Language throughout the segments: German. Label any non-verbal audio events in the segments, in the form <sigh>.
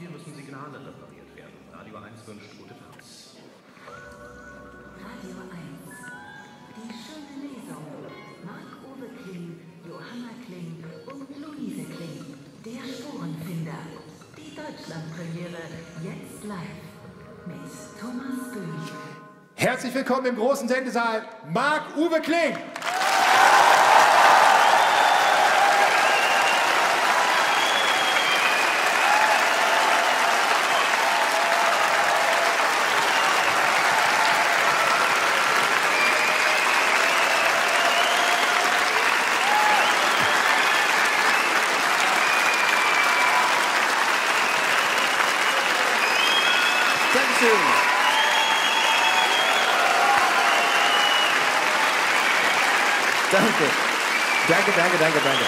hier müssen Signale repariert werden. Radio 1 wünscht gute Fahrt. Radio 1. Die schöne Lesung. Marc-Uwe Kling, Johanna Kling und Luise Kling. Der Spurenfinder. Die Deutschlandpremiere. Jetzt live. Mit Thomas Böhm. Herzlich willkommen im großen Sendesaal, Marc-Uwe Kling. Dankeschön. Danke. Danke, danke, danke, danke.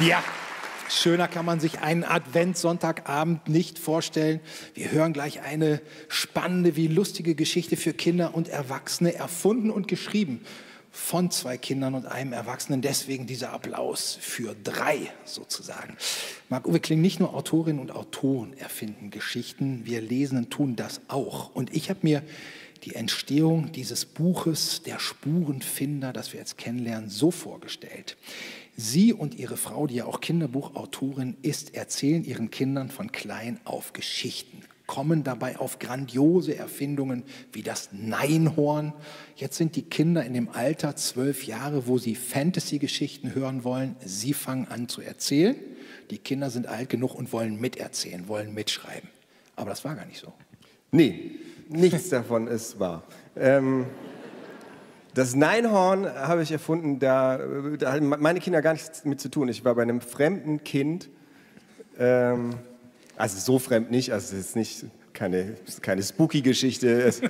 Ja, schöner kann man sich einen Adventssonntagabend nicht vorstellen. Wir hören gleich eine spannende wie lustige Geschichte für Kinder und Erwachsene, erfunden und geschrieben von zwei Kindern und einem Erwachsenen. Deswegen dieser Applaus für drei sozusagen. Marc-Uwe Kling, nicht nur Autorinnen und Autoren erfinden Geschichten, wir Lesenden tun das auch. Und ich habe mir die Entstehung dieses Buches, der Spurenfinder, das wir jetzt kennenlernen, so vorgestellt. Sie und ihre Frau, die ja auch Kinderbuchautorin ist, erzählen ihren Kindern von klein auf Geschichten, kommen dabei auf grandiose Erfindungen wie das Neinhorn. Jetzt sind die Kinder in dem Alter zwölf Jahre, wo sie Fantasy-Geschichten hören wollen. Sie fangen an zu erzählen. Die Kinder sind alt genug und wollen miterzählen, wollen mitschreiben. Aber das war gar nicht so. Nee, nichts davon ist wahr. Ähm, das Neinhorn habe ich erfunden, da, da haben meine Kinder gar nichts mit zu tun. Ich war bei einem fremden Kind, ähm, also so fremd nicht, also es ist nicht keine, keine spooky-Geschichte. Es-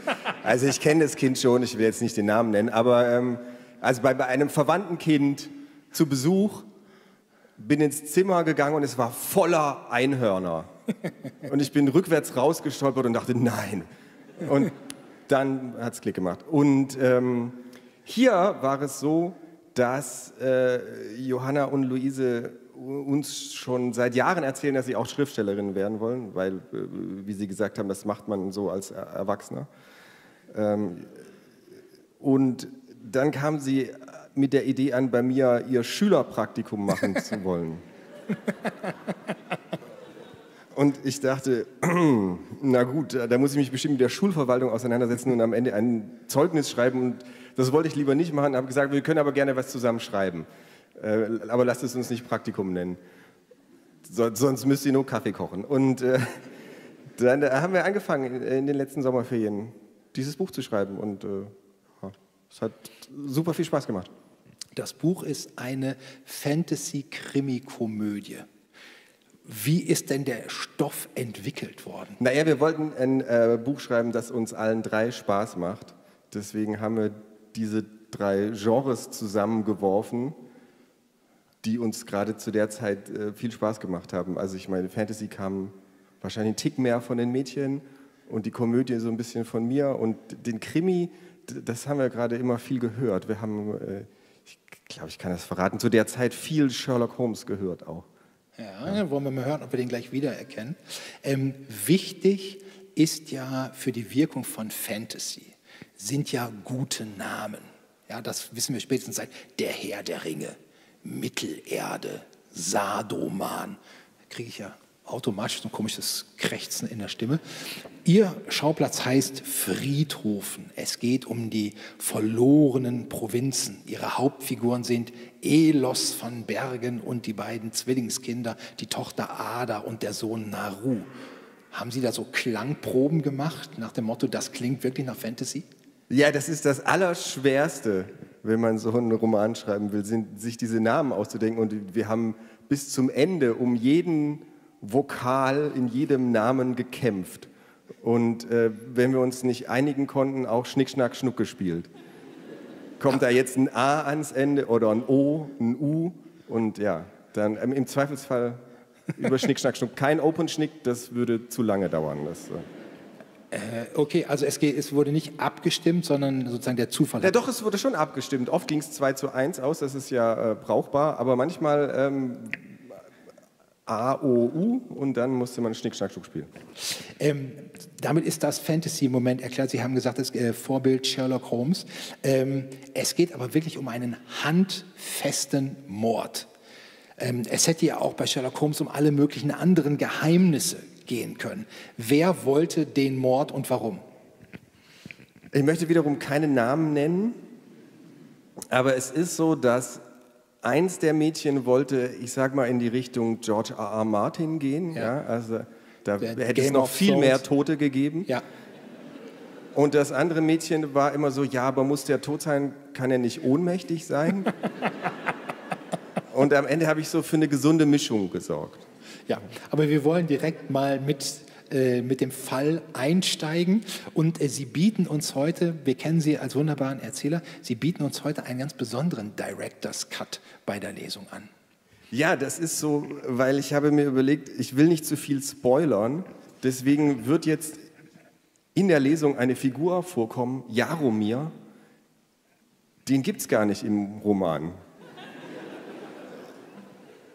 Also ich kenne das Kind schon, ich will jetzt nicht den Namen nennen, aber ähm, also bei, bei einem verwandten Kind zu Besuch bin ins Zimmer gegangen und es war voller Einhörner. Und ich bin rückwärts rausgestolpert und dachte, nein. Und dann hat es Klick gemacht. Und ähm, hier war es so, dass äh, Johanna und Luise uns schon seit Jahren erzählen, dass sie auch Schriftstellerinnen werden wollen, weil, äh, wie sie gesagt haben, das macht man so als Er- Erwachsener. Ähm, und dann kam sie mit der Idee an, bei mir ihr Schülerpraktikum machen zu wollen. Und ich dachte, <clears throat> na gut, da muss ich mich bestimmt mit der Schulverwaltung auseinandersetzen und am Ende ein Zeugnis schreiben. Und das wollte ich lieber nicht machen. habe gesagt, wir können aber gerne was zusammenschreiben. Äh, aber lasst es uns nicht Praktikum nennen. So, sonst müsst ihr nur Kaffee kochen. Und äh, dann äh, haben wir angefangen, in, den letzten Sommerferien dieses Buch zu schreiben. Und äh, es hat super viel Spaß gemacht. Das Buch ist eine Fantasy-Krimi-Komödie. Wie ist denn der Stoff entwickelt worden? Naja, wir wollten ein äh, Buch schreiben, das uns allen drei Spaß macht. Deswegen haben wir diese drei Genres zusammengeworfen, die uns gerade zu der Zeit äh, viel Spaß gemacht haben. Also ich meine, Fantasy kam wahrscheinlich ein Tick mehr von den Mädchen und die Komödie so ein bisschen von mir. Und den Krimi, das haben wir gerade immer viel gehört. Wir haben, äh, ich glaube, ich kann das verraten, zu der Zeit viel Sherlock Holmes gehört auch. Ja, dann wollen wir mal hören, ob wir den gleich wiedererkennen. Ähm, wichtig ist ja für die Wirkung von Fantasy, sind ja gute Namen. Ja, das wissen wir spätestens seit Der Herr der Ringe, Mittelerde, Sadoman. Da kriege ich ja automatisch so ein komisches Krächzen in der Stimme. Ihr Schauplatz heißt Friedhofen. Es geht um die verlorenen Provinzen. Ihre Hauptfiguren sind Elos von Bergen und die beiden Zwillingskinder, die Tochter Ada und der Sohn Naru. Haben Sie da so Klangproben gemacht nach dem Motto, das klingt wirklich nach Fantasy? Ja, das ist das Allerschwerste, wenn man so einen Roman schreiben will, sind, sich diese Namen auszudenken. Und wir haben bis zum Ende um jeden Vokal in jedem Namen gekämpft. Und äh, wenn wir uns nicht einigen konnten, auch Schnick, Schnack, Schnuck gespielt. Kommt da jetzt ein A ans Ende oder ein O, ein U? Und ja, dann ähm, im Zweifelsfall über Schnick, Schnack, Schnuck. Kein Open Schnick, das würde zu lange dauern. Das, Äh, okay, also es, geht, es, wurde nicht abgestimmt, sondern sozusagen der Zufall. Ja, doch, es wurde schon abgestimmt. Oft ging es 2 zu 1 aus, das ist ja äh, brauchbar, aber manchmal ähm, A, O, U und dann musste man Schnick, Schnack, Schnuck spielen. Ähm, damit ist das Fantasy-Moment erklärt. Sie haben gesagt, das äh, Vorbild Sherlock Holmes. Ähm, es geht aber wirklich um einen handfesten Mord. Ähm, es hätte ja auch bei Sherlock Holmes um alle möglichen anderen Geheimnisse gehen können. Wer wollte den Mord und warum? Ich möchte wiederum keinen Namen nennen, aber es ist so, dass eins der Mädchen wollte, ich sag mal, in die Richtung George R. R. Martin gehen. Ja. ja also da der hätte Game es noch viel Thrones. mehr Tote gegeben. Ja. Und das andere Mädchen war immer so, ja, aber muss der tot sein, kann er nicht ohnmächtig sein? <laughs> Und am Ende habe ich so für eine gesunde Mischung gesorgt. Ja, aber wir wollen direkt mal mit äh, mit dem Fall einsteigen. Und äh, Sie bieten uns heute, wir kennen Sie als wunderbaren Erzähler, Sie bieten uns heute einen ganz besonderen Director's Cut bei der Lesung an. Ja, das ist so, weil ich habe mir überlegt, ich will nicht zu viel spoilern. Deswegen wird jetzt in der Lesung eine Figur vorkommen, Jaromir. Den gibt es gar nicht im Roman.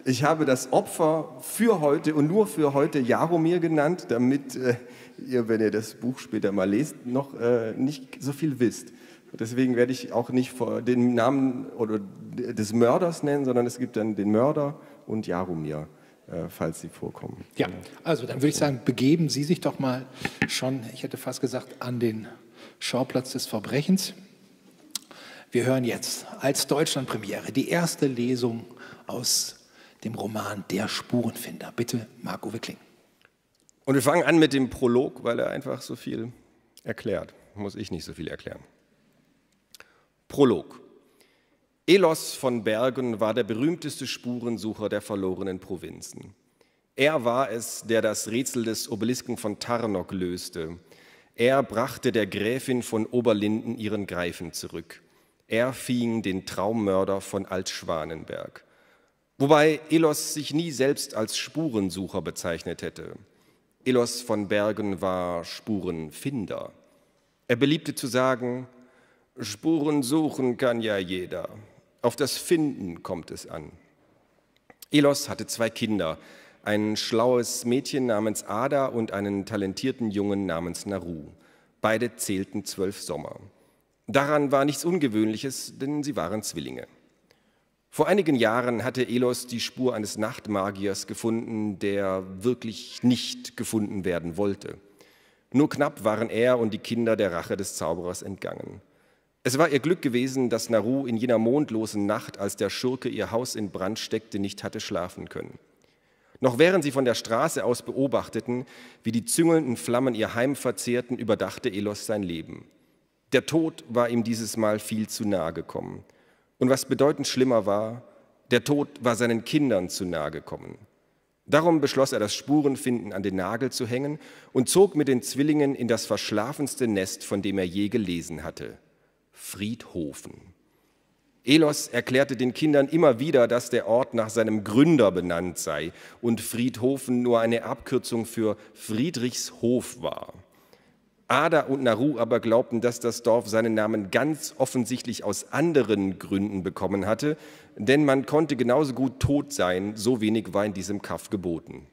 Ich habe das Opfer für heute und nur für heute Jaromir genannt, damit äh, ihr, wenn ihr das Buch später mal lest, noch äh, nicht so viel wisst. Deswegen werde ich auch nicht den Namen oder des Mörders nennen, sondern es gibt dann den Mörder und Jaromir, äh, falls sie vorkommen. Ja, also dann würde ich sagen, begeben Sie sich doch mal schon, ich hätte fast gesagt, an den Schauplatz des Verbrechens. Wir hören jetzt als Deutschlandpremiere die erste Lesung aus dem Roman Der Spurenfinder. Bitte, Marco Wickling. Und wir fangen an mit dem Prolog, weil er einfach so viel erklärt. Muss ich nicht so viel erklären. Prolog. Elos von Bergen war der berühmteste Spurensucher der verlorenen Provinzen. Er war es, der das Rätsel des Obelisken von Tarnok löste. Er brachte der Gräfin von Oberlinden ihren Greifen zurück. Er fing den Traummörder von Altschwanenberg. Wobei Elos sich nie selbst als Spurensucher bezeichnet hätte. Elos von Bergen war Spurenfinder. Er beliebte zu sagen, Spuren suchen kann ja jeder. Auf das Finden kommt es an. Elos hatte zwei Kinder, ein schlaues Mädchen namens Ada und einen talentierten Jungen namens Naru. Beide zählten zwölf Sommer. Daran war nichts Ungewöhnliches, denn sie waren Zwillinge. Vor einigen Jahren hatte Elos die Spur eines Nachtmagiers gefunden, der wirklich nicht gefunden werden wollte. Nur knapp waren er und die Kinder der Rache des Zauberers entgangen. Es war ihr Glück gewesen, dass Naru in jener mondlosen Nacht, als der Schurke ihr Haus in Brand steckte, nicht hatte schlafen können. Noch während sie von der Straße aus beobachteten, wie die züngelnden Flammen ihr Heim verzehrten, überdachte Elos sein Leben. Der Tod war ihm dieses Mal viel zu nahe gekommen. Und was bedeutend schlimmer war, der Tod war seinen Kindern zu nahe gekommen. Darum beschloss er, das Spurenfinden an den Nagel zu hängen und zog mit den Zwillingen in das verschlafenste Nest, von dem er je gelesen hatte, Friedhofen. Elos erklärte den Kindern immer wieder, dass der Ort nach seinem Gründer benannt sei und Friedhofen nur eine Abkürzung für Friedrichshof war. Ada und Naru aber glaubten, dass das Dorf seinen Namen ganz offensichtlich aus anderen Gründen bekommen hatte, denn man konnte genauso gut tot sein, so wenig war in diesem Kaff geboten.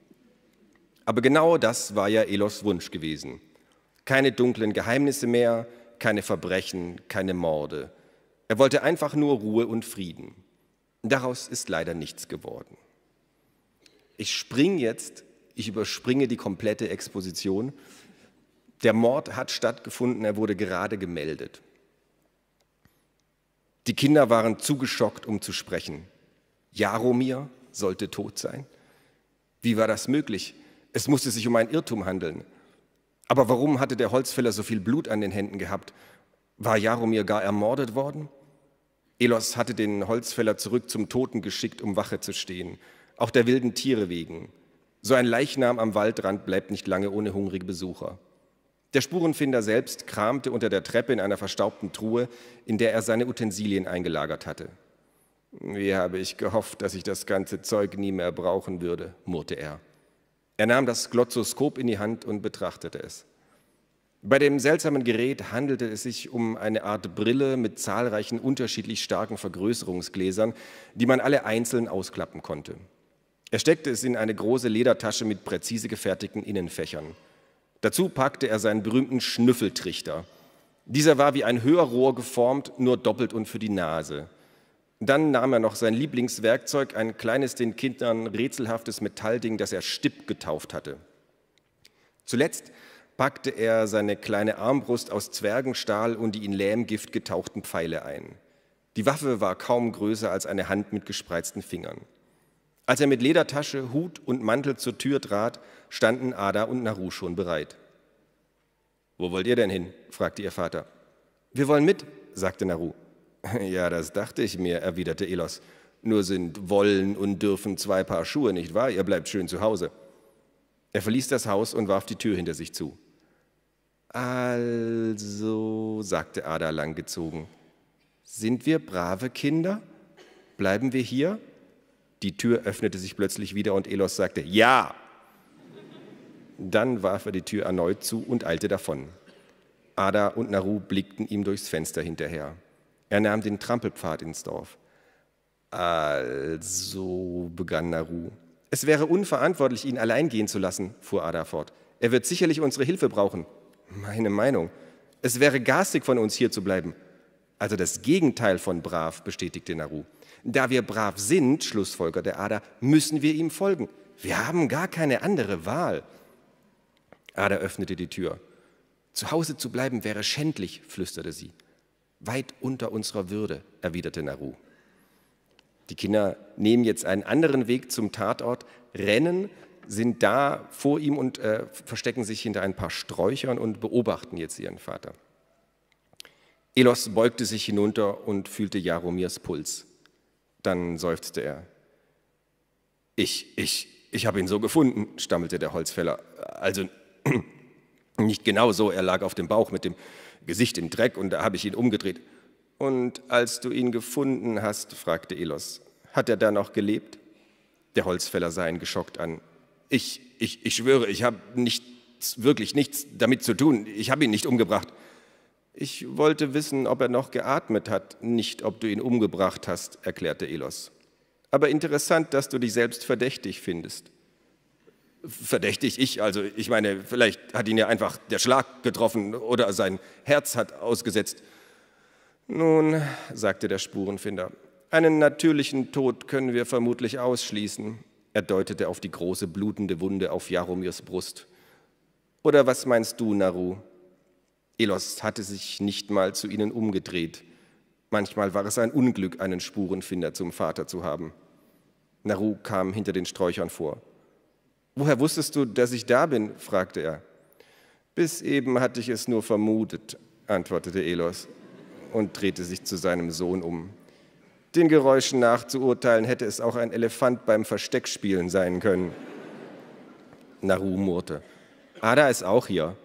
Aber genau das war ja Elos Wunsch gewesen. Keine dunklen Geheimnisse mehr, keine Verbrechen, keine Morde. Er wollte einfach nur Ruhe und Frieden. Daraus ist leider nichts geworden. Ich springe jetzt, ich überspringe die komplette Exposition der Mord hat stattgefunden, er wurde gerade gemeldet. Die Kinder waren zu geschockt, um zu sprechen. Jaromir sollte tot sein. Wie war das möglich? Es musste sich um einen Irrtum handeln. Aber warum hatte der Holzfäller so viel Blut an den Händen gehabt? War Jaromir gar ermordet worden? Elos hatte den Holzfäller zurück zum Toten geschickt, um Wache zu stehen, auch der wilden Tiere wegen. So ein Leichnam am Waldrand bleibt nicht lange ohne hungrige Besucher. Der Spurenfinder selbst kramte unter der Treppe in einer verstaubten Truhe, in der er seine Utensilien eingelagert hatte. Wie habe ich gehofft, dass ich das ganze Zeug nie mehr brauchen würde, murrte er. Er nahm das Glotzoskop in die Hand und betrachtete es. Bei dem seltsamen Gerät handelte es sich um eine Art Brille mit zahlreichen unterschiedlich starken Vergrößerungsgläsern, die man alle einzeln ausklappen konnte. Er steckte es in eine große Ledertasche mit präzise gefertigten Innenfächern. Dazu packte er seinen berühmten Schnüffeltrichter. Dieser war wie ein Hörrohr geformt, nur doppelt und für die Nase. Dann nahm er noch sein Lieblingswerkzeug, ein kleines, den Kindern rätselhaftes Metallding, das er Stipp getauft hatte. Zuletzt packte er seine kleine Armbrust aus Zwergenstahl und die in Lähmgift getauchten Pfeile ein. Die Waffe war kaum größer als eine Hand mit gespreizten Fingern. Als er mit Ledertasche, Hut und Mantel zur Tür trat, standen Ada und Naru schon bereit. Wo wollt ihr denn hin? fragte ihr Vater. Wir wollen mit, sagte Naru. <laughs> Ja, das dachte ich mir, erwiderte Elos. Nur sind wollen und dürfen zwei Paar Schuhe, nicht wahr? Ihr bleibt schön zu Hause. Er verließ das Haus und warf die Tür hinter sich zu. Also, sagte Ada langgezogen, sind wir brave Kinder? Bleiben wir hier? Die Tür öffnete sich plötzlich wieder und Elos sagte, ja. Dann warf er die Tür erneut zu und eilte davon. Ada und Naru blickten ihm durchs Fenster hinterher. Er nahm den Trampelpfad ins Dorf. Also, begann Naru. Es wäre unverantwortlich, ihn allein gehen zu lassen, fuhr Ada fort. Er wird sicherlich unsere Hilfe brauchen. Meine Meinung. Es wäre garstig von uns hier zu bleiben. Also das Gegenteil von brav, bestätigte Naru. Da wir brav sind, schlussfolgerte Ada, müssen wir ihm folgen. Wir haben gar keine andere Wahl. Ada öffnete die Tür. Zu Hause zu bleiben wäre schändlich, flüsterte sie. Weit unter unserer Würde, erwiderte Naru. Die Kinder nehmen jetzt einen anderen Weg zum Tatort, rennen, sind da vor ihm und äh, verstecken sich hinter ein paar Sträuchern und beobachten jetzt ihren Vater. Elos beugte sich hinunter und fühlte Jaromirs Puls. Dann seufzte er. Ich, ich, ich habe ihn so gefunden, stammelte der Holzfäller. Also <clears throat> nicht genau so, er lag auf dem Bauch mit dem Gesicht im Dreck und da habe ich ihn umgedreht. Und als du ihn gefunden hast, fragte Elos, hat er da noch gelebt? Der Holzfäller sah ihn geschockt an. Ich, ich, ich schwöre, ich habe nichts, wirklich nichts damit zu tun. Ich habe ihn nicht umgebracht. Ich wollte wissen, ob er noch geatmet hat, nicht ob du ihn umgebracht hast, erklärte Elos. Aber interessant, dass du dich selbst verdächtig findest. Verdächtig ich, also ich meine, vielleicht hat ihn ja einfach der Schlag getroffen oder sein Herz hat ausgesetzt. Nun, sagte der Spurenfinder, einen natürlichen Tod können wir vermutlich ausschließen. Er deutete auf die große blutende Wunde auf Jaromirs Brust. Oder was meinst du, Naru? Elos hatte sich nicht mal zu ihnen umgedreht. Manchmal war es ein Unglück, einen Spurenfinder zum Vater zu haben. Naru kam hinter den Sträuchern vor. Woher wusstest du, dass ich da bin? fragte er. Bis eben hatte ich es nur vermutet, antwortete Elos und drehte sich zu seinem Sohn um. Den Geräuschen nach zu urteilen, hätte es auch ein Elefant beim Versteckspielen sein können. Naru murrte. Ada ist auch hier.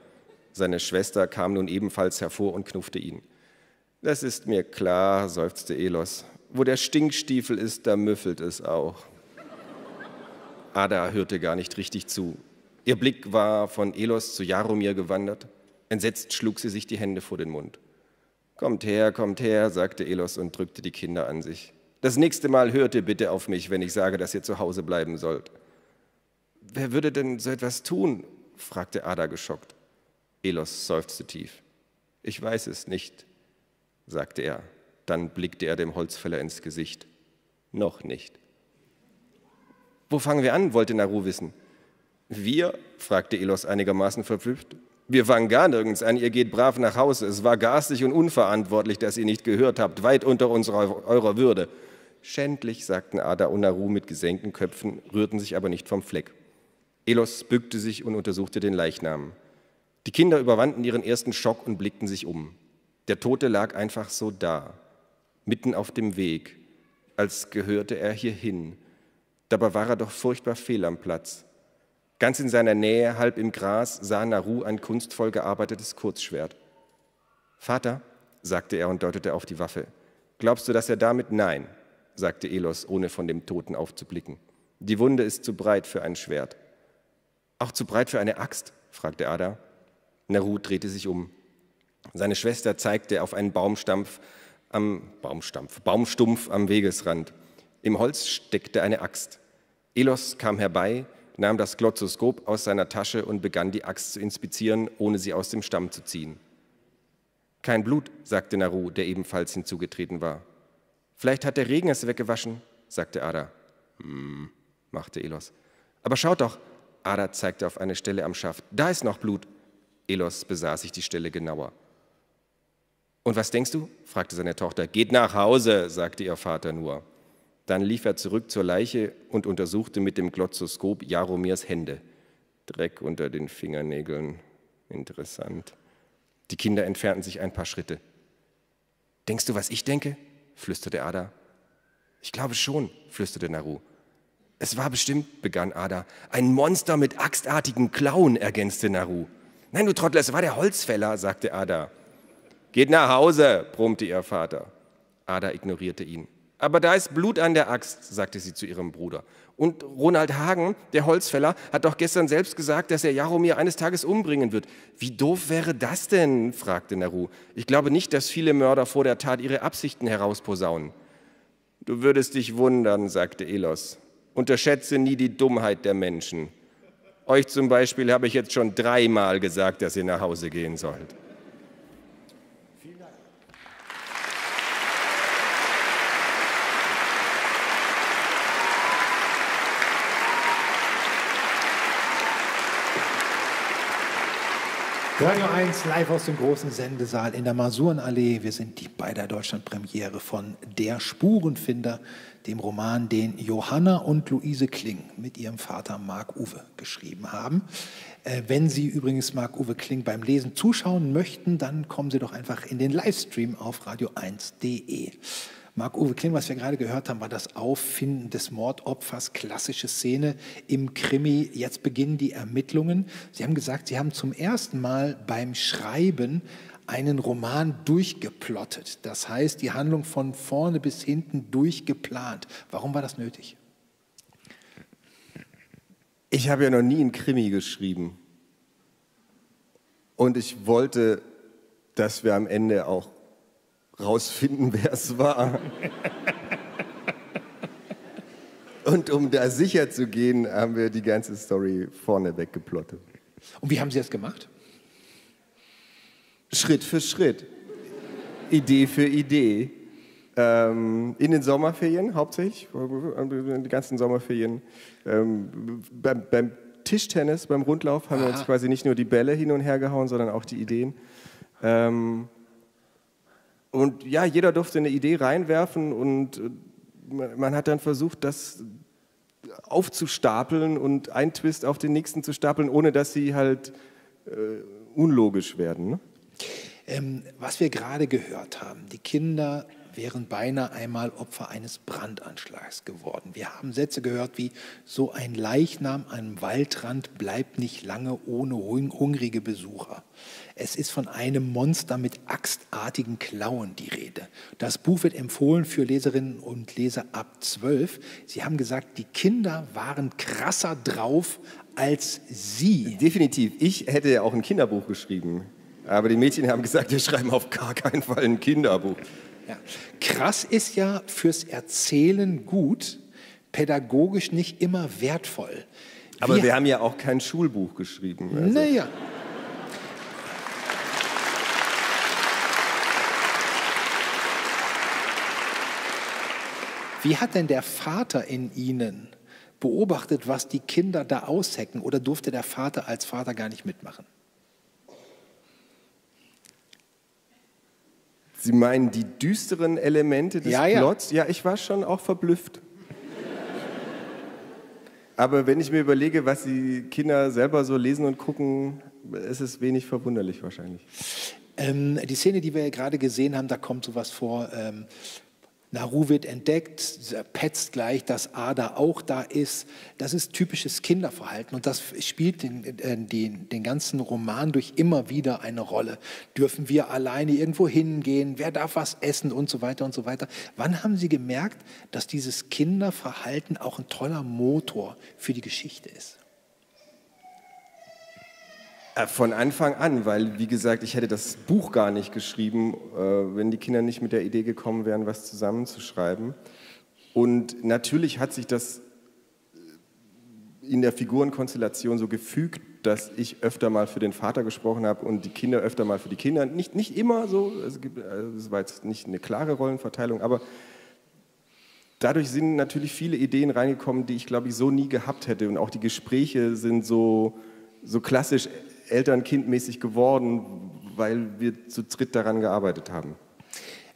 Seine Schwester kam nun ebenfalls hervor und knuffte ihn. Das ist mir klar, seufzte Elos. Wo der Stinkstiefel ist, da müffelt es auch. Ada hörte gar nicht richtig zu. Ihr Blick war von Elos zu Jaromir gewandert. Entsetzt schlug sie sich die Hände vor den Mund. Kommt her, kommt her, sagte Elos und drückte die Kinder an sich. Das nächste Mal hört ihr bitte auf mich, wenn ich sage, dass ihr zu Hause bleiben sollt. Wer würde denn so etwas tun? fragte Ada geschockt. Elos seufzte tief. Ich weiß es nicht, sagte er. Dann blickte er dem Holzfäller ins Gesicht. Noch nicht. Wo fangen wir an? wollte Naru wissen. Wir? fragte Elos einigermaßen verblüfft. Wir fangen gar nirgends an, ihr geht brav nach Hause. Es war garstig und unverantwortlich, dass ihr nicht gehört habt, weit unter unserer, eurer Würde. Schändlich, sagten Ada und Naru mit gesenkten Köpfen, rührten sich aber nicht vom Fleck. Elos bückte sich und untersuchte den Leichnam. Die Kinder überwanden ihren ersten Schock und blickten sich um. Der Tote lag einfach so da, mitten auf dem Weg, als gehörte er hierhin, Dabei war er doch furchtbar fehl am Platz. Ganz in seiner Nähe, halb im Gras, sah Naru ein kunstvoll gearbeitetes Kurzschwert. Vater, sagte er und deutete auf die Waffe, glaubst du, dass er damit? Nein, sagte Elos, ohne von dem Toten aufzublicken. Die Wunde ist zu breit für ein Schwert. Auch zu breit für eine Axt? fragte Ada. Naru drehte sich um. Seine Schwester zeigte auf einen Baumstampf am Baumstampf, Baumstumpf am Wegesrand. Im Holz steckte eine Axt. Elos kam herbei, nahm das Glotzoskop aus seiner Tasche und begann die Axt zu inspizieren, ohne sie aus dem Stamm zu ziehen. Kein Blut, sagte Naru, der ebenfalls hinzugetreten war. Vielleicht hat der Regen es weggewaschen, sagte Ada. Hm, machte Elos. Aber schaut doch, Ada zeigte auf eine Stelle am Schaft. Da ist noch Blut. Elos besah sich die Stelle genauer. Und was denkst du? fragte seine Tochter. Geht nach Hause, sagte ihr Vater nur. Dann lief er zurück zur Leiche und untersuchte mit dem Glotzoskop Jaromirs Hände. Dreck unter den Fingernägeln. Interessant. Die Kinder entfernten sich ein paar Schritte. Denkst du, was ich denke? flüsterte Ada. Ich glaube schon, flüsterte Naru. Es war bestimmt, begann Ada. Ein Monster mit axtartigen Klauen, ergänzte Naru. Nein, du Trottel, es war der Holzfäller, sagte Ada. Geht nach Hause, brummte ihr Vater. Ada ignorierte ihn. Aber da ist Blut an der Axt, sagte sie zu ihrem Bruder. Und Ronald Hagen, der Holzfäller, hat doch gestern selbst gesagt, dass er Jaromir eines Tages umbringen wird. Wie doof wäre das denn? fragte Naru. Ich glaube nicht, dass viele Mörder vor der Tat ihre Absichten herausposaunen. Du würdest dich wundern, sagte Elos. Unterschätze nie die Dummheit der Menschen. Euch zum Beispiel habe ich jetzt schon dreimal gesagt, dass ihr nach Hause gehen sollt. Radio 1 live aus dem großen Sendesaal in der Masurenallee. Wir sind die bei der Deutschlandpremiere von Der Spurenfinder, dem Roman, den Johanna und Luise Kling mit ihrem Vater Marc-Uwe geschrieben haben. Äh, wenn Sie übrigens Marc-Uwe Kling beim Lesen zuschauen möchten, dann kommen Sie doch einfach in den Livestream auf radio1.de. Marc-Uwe Kling, was wir gerade gehört haben, war das Auffinden des Mordopfers, klassische Szene im Krimi. Jetzt beginnen die Ermittlungen. Sie haben gesagt, Sie haben zum ersten Mal beim Schreiben einen Roman durchgeplottet. Das heißt, die Handlung von vorne bis hinten durchgeplant. Warum war das nötig? Ich habe ja noch nie einen Krimi geschrieben. Und ich wollte, dass wir am Ende auch rausfinden, <laughs> wer es war. Und um da sicher zu gehen, haben wir die ganze Story vorneweg geplottet. Und wie haben Sie das gemacht? Schritt für Schritt. Idee für Idee. Ähm, in den Sommerferien hauptsächlich, die ganzen Sommerferien. Ähm, beim, beim, Tischtennis, beim Rundlauf haben Aha. wir uns quasi nicht nur die Bälle hin und her gehauen, sondern auch die Ideen. Ähm, und ja, jeder durfte eine Idee reinwerfen und äh, man hat dann versucht, das aufzustapeln und einen Twist auf den nächsten zu stapeln, ohne dass sie halt äh, unlogisch werden. Ne? Ähm, was wir gerade gehört haben, die Kinder wären beinahe einmal Opfer eines Brandanschlags geworden. Wir haben Sätze gehört wie, so ein Leichnam am Waldrand bleibt nicht lange ohne hungrige Besucher. Es ist von einem Monster mit axtartigen Klauen die Rede. Das Buch wird empfohlen für Leserinnen und Leser ab 12. Sie haben gesagt, die Kinder waren krasser drauf als Sie. Definitiv. Ich hätte ja auch ein Kinderbuch geschrieben. Aber die Mädchen haben gesagt, wir schreiben auf gar keinen Fall ein Kinderbuch. Ja. Krass ist ja fürs Erzählen gut, pädagogisch nicht immer wertvoll. Aber wir, wir haben ja auch kein Schulbuch geschrieben. Also. Naja. Wie hat denn der Vater in Ihnen beobachtet, was die Kinder da aushecken? Oder durfte der Vater als Vater gar nicht mitmachen? Sie meinen die düsteren Elemente des ja, ja. Plots? Ja, ich war schon auch verblüfft. Aber wenn ich mir überlege, was die Kinder selber so lesen und gucken, ist es wenig verwunderlich wahrscheinlich. Ähm, die Szene, die wir gerade gesehen haben, da kommt sowas vor. Ähm, Naru wird entdeckt, petzt gleich, dass Ada auch da ist. Das ist typisches Kinderverhalten und das spielt den, den, den ganzen Roman durch immer wieder eine Rolle. Dürfen wir alleine irgendwo hingehen? Wer darf was essen und so weiter und so weiter? Wann haben Sie gemerkt, dass dieses Kinderverhalten auch ein toller Motor für die Geschichte ist? Äh, Von Anfang an, weil, wie gesagt, ich hätte das Buch gar nicht geschrieben, äh, wenn die Kinder nicht mit der Idee gekommen wären, was zusammenzuschreiben. Und natürlich hat sich das in der Figurenkonstellation so gefügt, dass ich öfter mal für den Vater gesprochen habe und die Kinder öfter mal für die Kinder. Nicht, nicht immer so, es gibt- es war jetzt nicht eine klare Rollenverteilung, aber dadurch sind natürlich viele Ideen reingekommen, die ich, glaube ich, so nie gehabt hätte. Und auch die Gespräche sind so, so klassisch eltern-kind-mäßig geworden, weil wir zu dritt daran gearbeitet haben.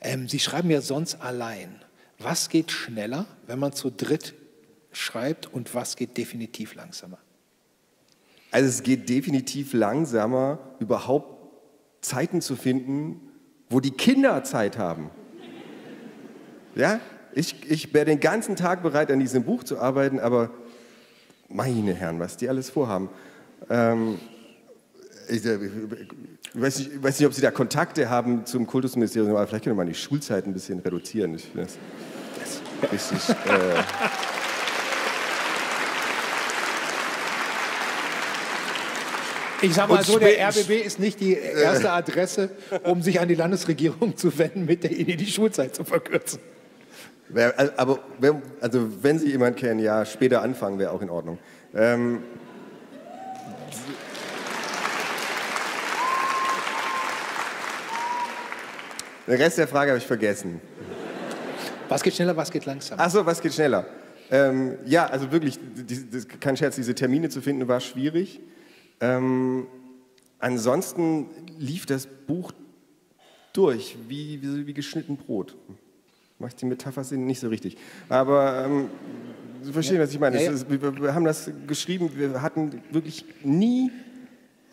Ähm, Sie schreiben ja sonst allein. Was geht schneller, wenn man zu dritt schreibt und was geht definitiv langsamer? Also es geht definitiv langsamer, überhaupt Zeiten zu finden, wo die Kinder Zeit haben. Ja, ich, ich wäre den ganzen Tag bereit, an diesem Buch zu arbeiten, aber meine Herren, was die alles vorhaben. Ähm, ich, äh, ich, weiß nicht, ich weiß nicht, ob Sie da Kontakte haben zum Kultusministerium, aber vielleicht können wir mal die Schulzeit ein bisschen reduzieren. Ich finde das, das richtig... Äh, Ich sage mal Und so, der RBB ist nicht die erste Adresse, um sich an die Landesregierung zu wenden, mit der Idee, die Schulzeit zu verkürzen. Aber wenn, also wenn Sie jemanden kennen, ja, später anfangen wäre auch in Ordnung. Ähm, den Rest der Frage habe ich vergessen. Was geht schneller, was geht langsamer? Achso, was geht schneller? Ähm, ja, also wirklich, die, das, kein Scherz, diese Termine zu finden war schwierig. Ähm, ansonsten lief das Buch durch, wie, wie, wie geschnitten Brot. Macht die Metapher Sinn? Nicht so richtig. Aber ähm, Sie verstehen, was ich meine. Ja, ja. Ist, wir, wir haben das geschrieben, wir hatten wirklich nie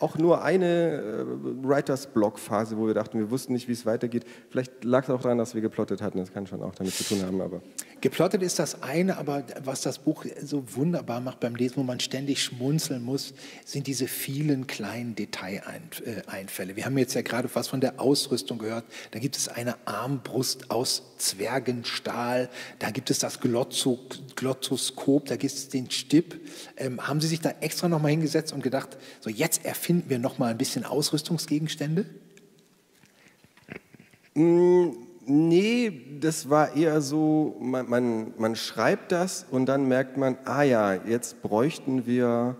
auch nur eine äh, Writers-Block-Phase, wo wir dachten, wir wussten nicht, wie es weitergeht. Vielleicht lag es auch daran, dass wir geplottet hatten. Das kann schon auch damit zu tun haben. Aber Geplottet ist das eine, aber was das Buch so wunderbar macht beim Lesen, wo man ständig schmunzeln muss, sind diese vielen kleinen Detaileinfälle. Wir haben jetzt ja gerade was von der Ausrüstung gehört. Da gibt es eine Armbrust aus Zwergenstahl, da gibt es das Glotzo Glottoskop, da gibt es den Stipp. Ähm, haben Sie sich da extra nochmal hingesetzt und gedacht, so jetzt erfinden wir nochmal ein bisschen Ausrüstungsgegenstände? Nee, das war eher so, man, man, man schreibt das und dann merkt man, ah ja, jetzt bräuchten wir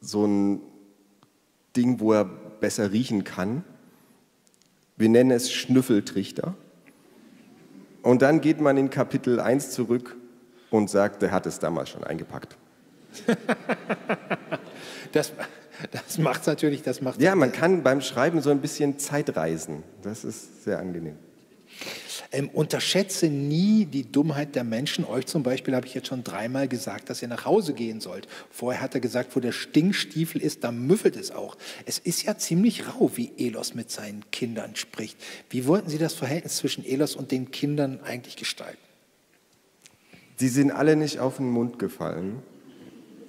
so ein Ding, wo er besser riechen kann. Wir nennen es Schnüffeltrichter. Und dann geht man in Kapitel 1 zurück und sagt, der hat es damals schon eingepackt. <laughs> <laughs> Das, das macht natürlich, das macht Ja, man kann beim Schreiben so ein bisschen Zeit reisen. Das ist sehr angenehm. Ähm, unterschätze nie die Dummheit der Menschen. Euch zum Beispiel habe ich jetzt schon dreimal gesagt, dass ihr nach Hause gehen sollt. Vorher hat er gesagt, wo der Stinkstiefel ist, da müffelt es auch. Es ist ja ziemlich rau, wie Elos mit seinen Kindern spricht. Wie wollten Sie das Verhältnis zwischen Elos und den Kindern eigentlich gestalten? Sie sind alle nicht auf den Mund gefallen.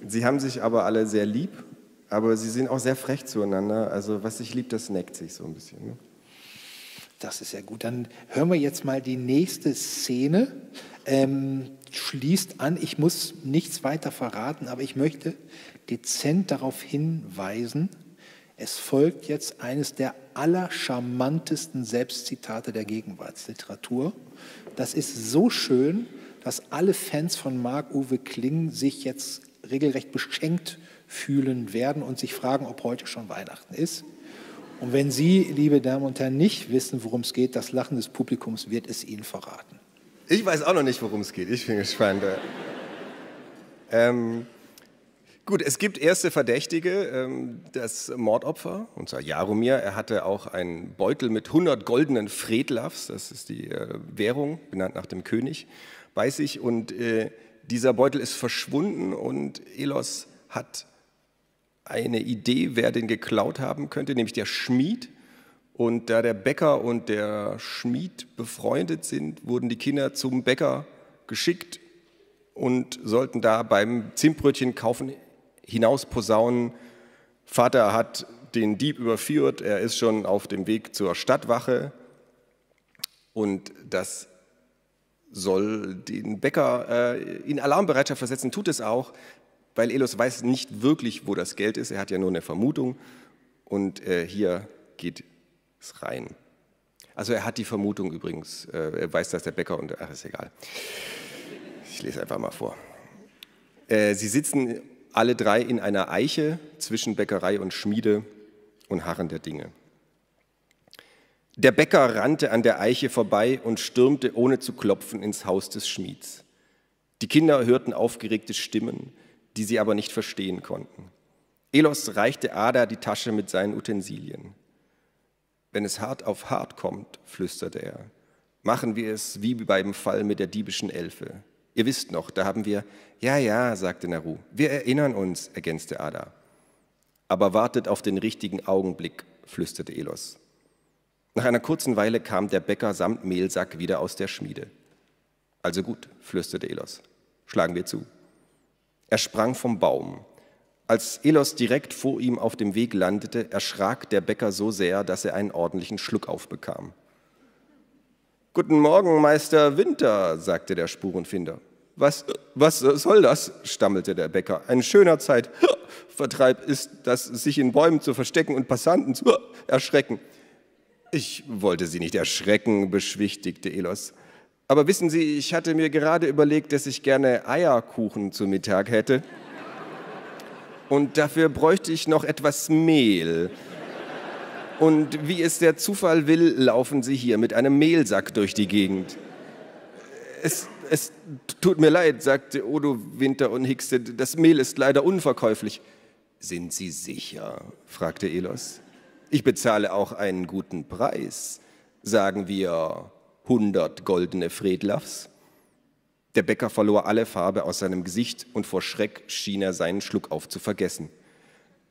Sie haben sich aber alle sehr lieb, aber sie sind auch sehr frech zueinander. Also was sich liebt, das neckt sich so ein bisschen. Ne? Das ist ja gut. Dann hören wir jetzt mal die nächste Szene. Ähm, schließt an, ich muss nichts weiter verraten, aber ich möchte dezent darauf hinweisen, es folgt jetzt eines der allercharmantesten Selbstzitate der Gegenwartsliteratur. Das ist so schön, dass alle Fans von Marc-Uwe Kling sich jetzt regelrecht beschenkt fühlen werden und sich fragen, ob heute schon Weihnachten ist. Und wenn Sie, liebe Damen und Herren, nicht wissen, worum es geht, das Lachen des Publikums wird es Ihnen verraten. Ich weiß auch noch nicht, worum es geht. Ich bin gespannt. Ähm, gut, es gibt erste Verdächtige. Ähm, das Mordopfer, und zwar Jaromir, er hatte auch einen Beutel mit 100 goldenen Fredlavs, das ist die äh, Währung, benannt nach dem König, bei sich. Und äh, dieser Beutel ist verschwunden und Elos hat eine Idee, wer den geklaut haben könnte, nämlich der Schmied. Und da der Bäcker und der Schmied befreundet sind, wurden die Kinder zum Bäcker geschickt und sollten da beim Zimtbrötchen kaufen hinaus posaunen. Vater hat den Dieb überführt, er ist schon auf dem Weg zur Stadtwache und das soll den Bäcker äh, in Alarmbereitschaft versetzen, tut es auch. Weil Elos weiß nicht wirklich, wo das Geld ist. Er hat ja nur eine Vermutung und äh, hier geht es rein. Also er hat die Vermutung übrigens, äh, er weiß, dass der Bäcker und, ach ist egal. Ich lese einfach mal vor. Äh, sie sitzen alle drei in einer Eiche zwischen Bäckerei und Schmiede und harren der Dinge. Der Bäcker rannte an der Eiche vorbei und stürmte ohne zu klopfen ins Haus des Schmieds. Die Kinder hörten aufgeregte Stimmen, die sie aber nicht verstehen konnten. Elos reichte Ada die Tasche mit seinen Utensilien. Wenn es hart auf hart kommt, flüsterte er, machen wir es wie beim Fall mit der diebischen Elfe. Ihr wisst noch, da haben wir, ja, ja, sagte Naru, wir erinnern uns, ergänzte Ada. Aber wartet auf den richtigen Augenblick, flüsterte Elos. Nach einer kurzen Weile kam der Bäcker samt Mehlsack wieder aus der Schmiede. Also gut, flüsterte Elos, schlagen wir zu. Er sprang vom Baum. Als Elos direkt vor ihm auf dem Weg landete, erschrak der Bäcker so sehr, dass er einen ordentlichen Schluck aufbekam. Guten Morgen, Meister Winter, sagte der Spurenfinder. Was, was soll das? stammelte der Bäcker. Ein schöner Zeitvertreib ist das, sich in Bäumen zu verstecken und Passanten zu erschrecken. Ich wollte Sie nicht erschrecken, beschwichtigte Elos. Aber wissen Sie, ich hatte mir gerade überlegt, dass ich gerne Eierkuchen zu Mittag hätte. Und dafür bräuchte ich noch etwas Mehl. Und wie es der Zufall will, laufen sie hier mit einem Mehlsack durch die Gegend. Es, es tut mir leid, sagte Odo Winter und hickste, das Mehl ist leider unverkäuflich. Sind Sie sicher? fragte Elos. Ich bezahle auch einen guten Preis. Sagen wir 100 goldene Fredlafs. Der Bäcker verlor alle Farbe aus seinem Gesicht und vor Schreck schien er seinen Schluck auf zu vergessen.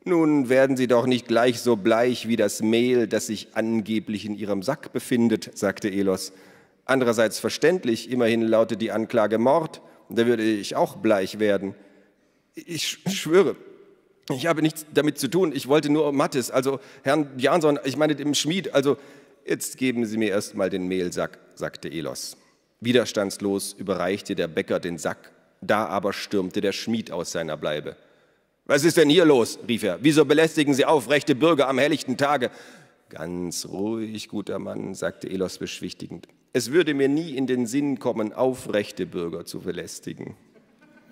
Nun werden Sie doch nicht gleich so bleich wie das Mehl, das sich angeblich in Ihrem Sack befindet, sagte Elos. Andererseits verständlich, immerhin lautet die Anklage Mord, da würde ich auch bleich werden. Ich schwöre, ich habe nichts damit zu tun, ich wollte nur Mattes, also Herrn Jansson, ich meine dem Schmied, also jetzt geben Sie mir erst mal den Mehlsack, sagte Elos. Widerstandslos überreichte der Bäcker den Sack, da aber stürmte der Schmied aus seiner Bleibe. Was ist denn hier los? rief er. Wieso belästigen Sie aufrechte Bürger am helllichten Tage? Ganz ruhig, guter Mann, sagte Elos beschwichtigend. Es würde mir nie in den Sinn kommen, aufrechte Bürger zu belästigen.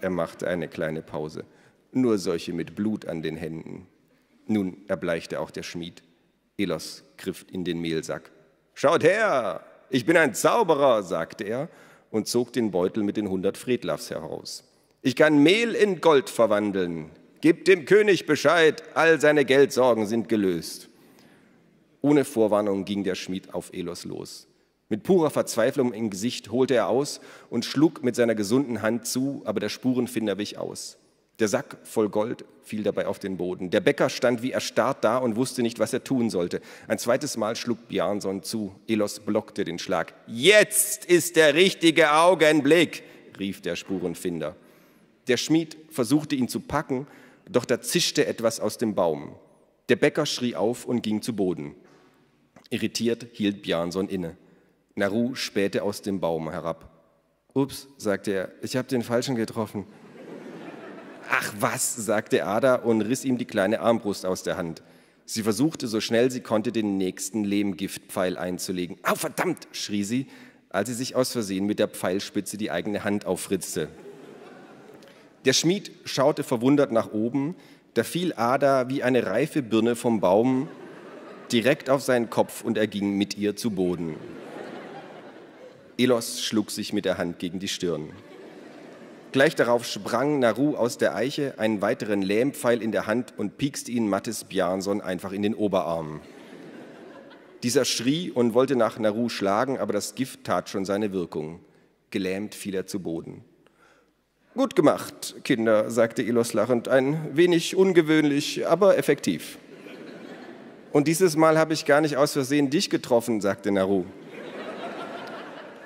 Er machte eine kleine Pause. Nur solche mit Blut an den Händen. Nun erbleichte auch der Schmied. Elos griff in den Mehlsack. Schaut her, ich bin ein Zauberer, sagte er und zog den Beutel mit den hundert Fredlafs heraus. Ich kann Mehl in Gold verwandeln. Gib dem König Bescheid, all seine Geldsorgen sind gelöst. Ohne Vorwarnung ging der Schmied auf Elos los. Mit purer Verzweiflung im Gesicht holte er aus und schlug mit seiner gesunden Hand zu, aber der Spurenfinder wich aus. Der Sack voll Gold fiel dabei auf den Boden. Der Bäcker stand wie erstarrt da und wusste nicht, was er tun sollte. Ein zweites Mal schlug Bjarnson zu. Elos blockte den Schlag. Jetzt ist der richtige Augenblick, rief der Spurenfinder. Der Schmied versuchte ihn zu packen, doch da zischte etwas aus dem Baum. Der Bäcker schrie auf und ging zu Boden. Irritiert hielt Bjarnson inne. Naru spähte aus dem Baum herab. Ups, sagte er, ich habe den Falschen getroffen. Ach was, sagte Ada und riss ihm die kleine Armbrust aus der Hand. Sie versuchte so schnell sie konnte den nächsten Lehmgiftpfeil einzulegen. Au, verdammt, schrie sie, als sie sich aus Versehen mit der Pfeilspitze die eigene Hand auffritzte. Der Schmied schaute verwundert nach oben, da fiel Ada wie eine reife Birne vom Baum direkt auf seinen Kopf und er ging mit ihr zu Boden. Elos schlug sich mit der Hand gegen die Stirn. Gleich darauf sprang Naru aus der Eiche, einen weiteren Lähmpfeil in der Hand und piekste ihn Mattes Bjarnson einfach in den Oberarm. Dieser schrie und wollte nach Naru schlagen, aber das Gift tat schon seine Wirkung. Gelähmt fiel er zu Boden. Gut gemacht, Kinder, sagte Elos lachend, ein wenig ungewöhnlich, aber effektiv. Und dieses Mal habe ich gar nicht aus Versehen dich getroffen, sagte Naru.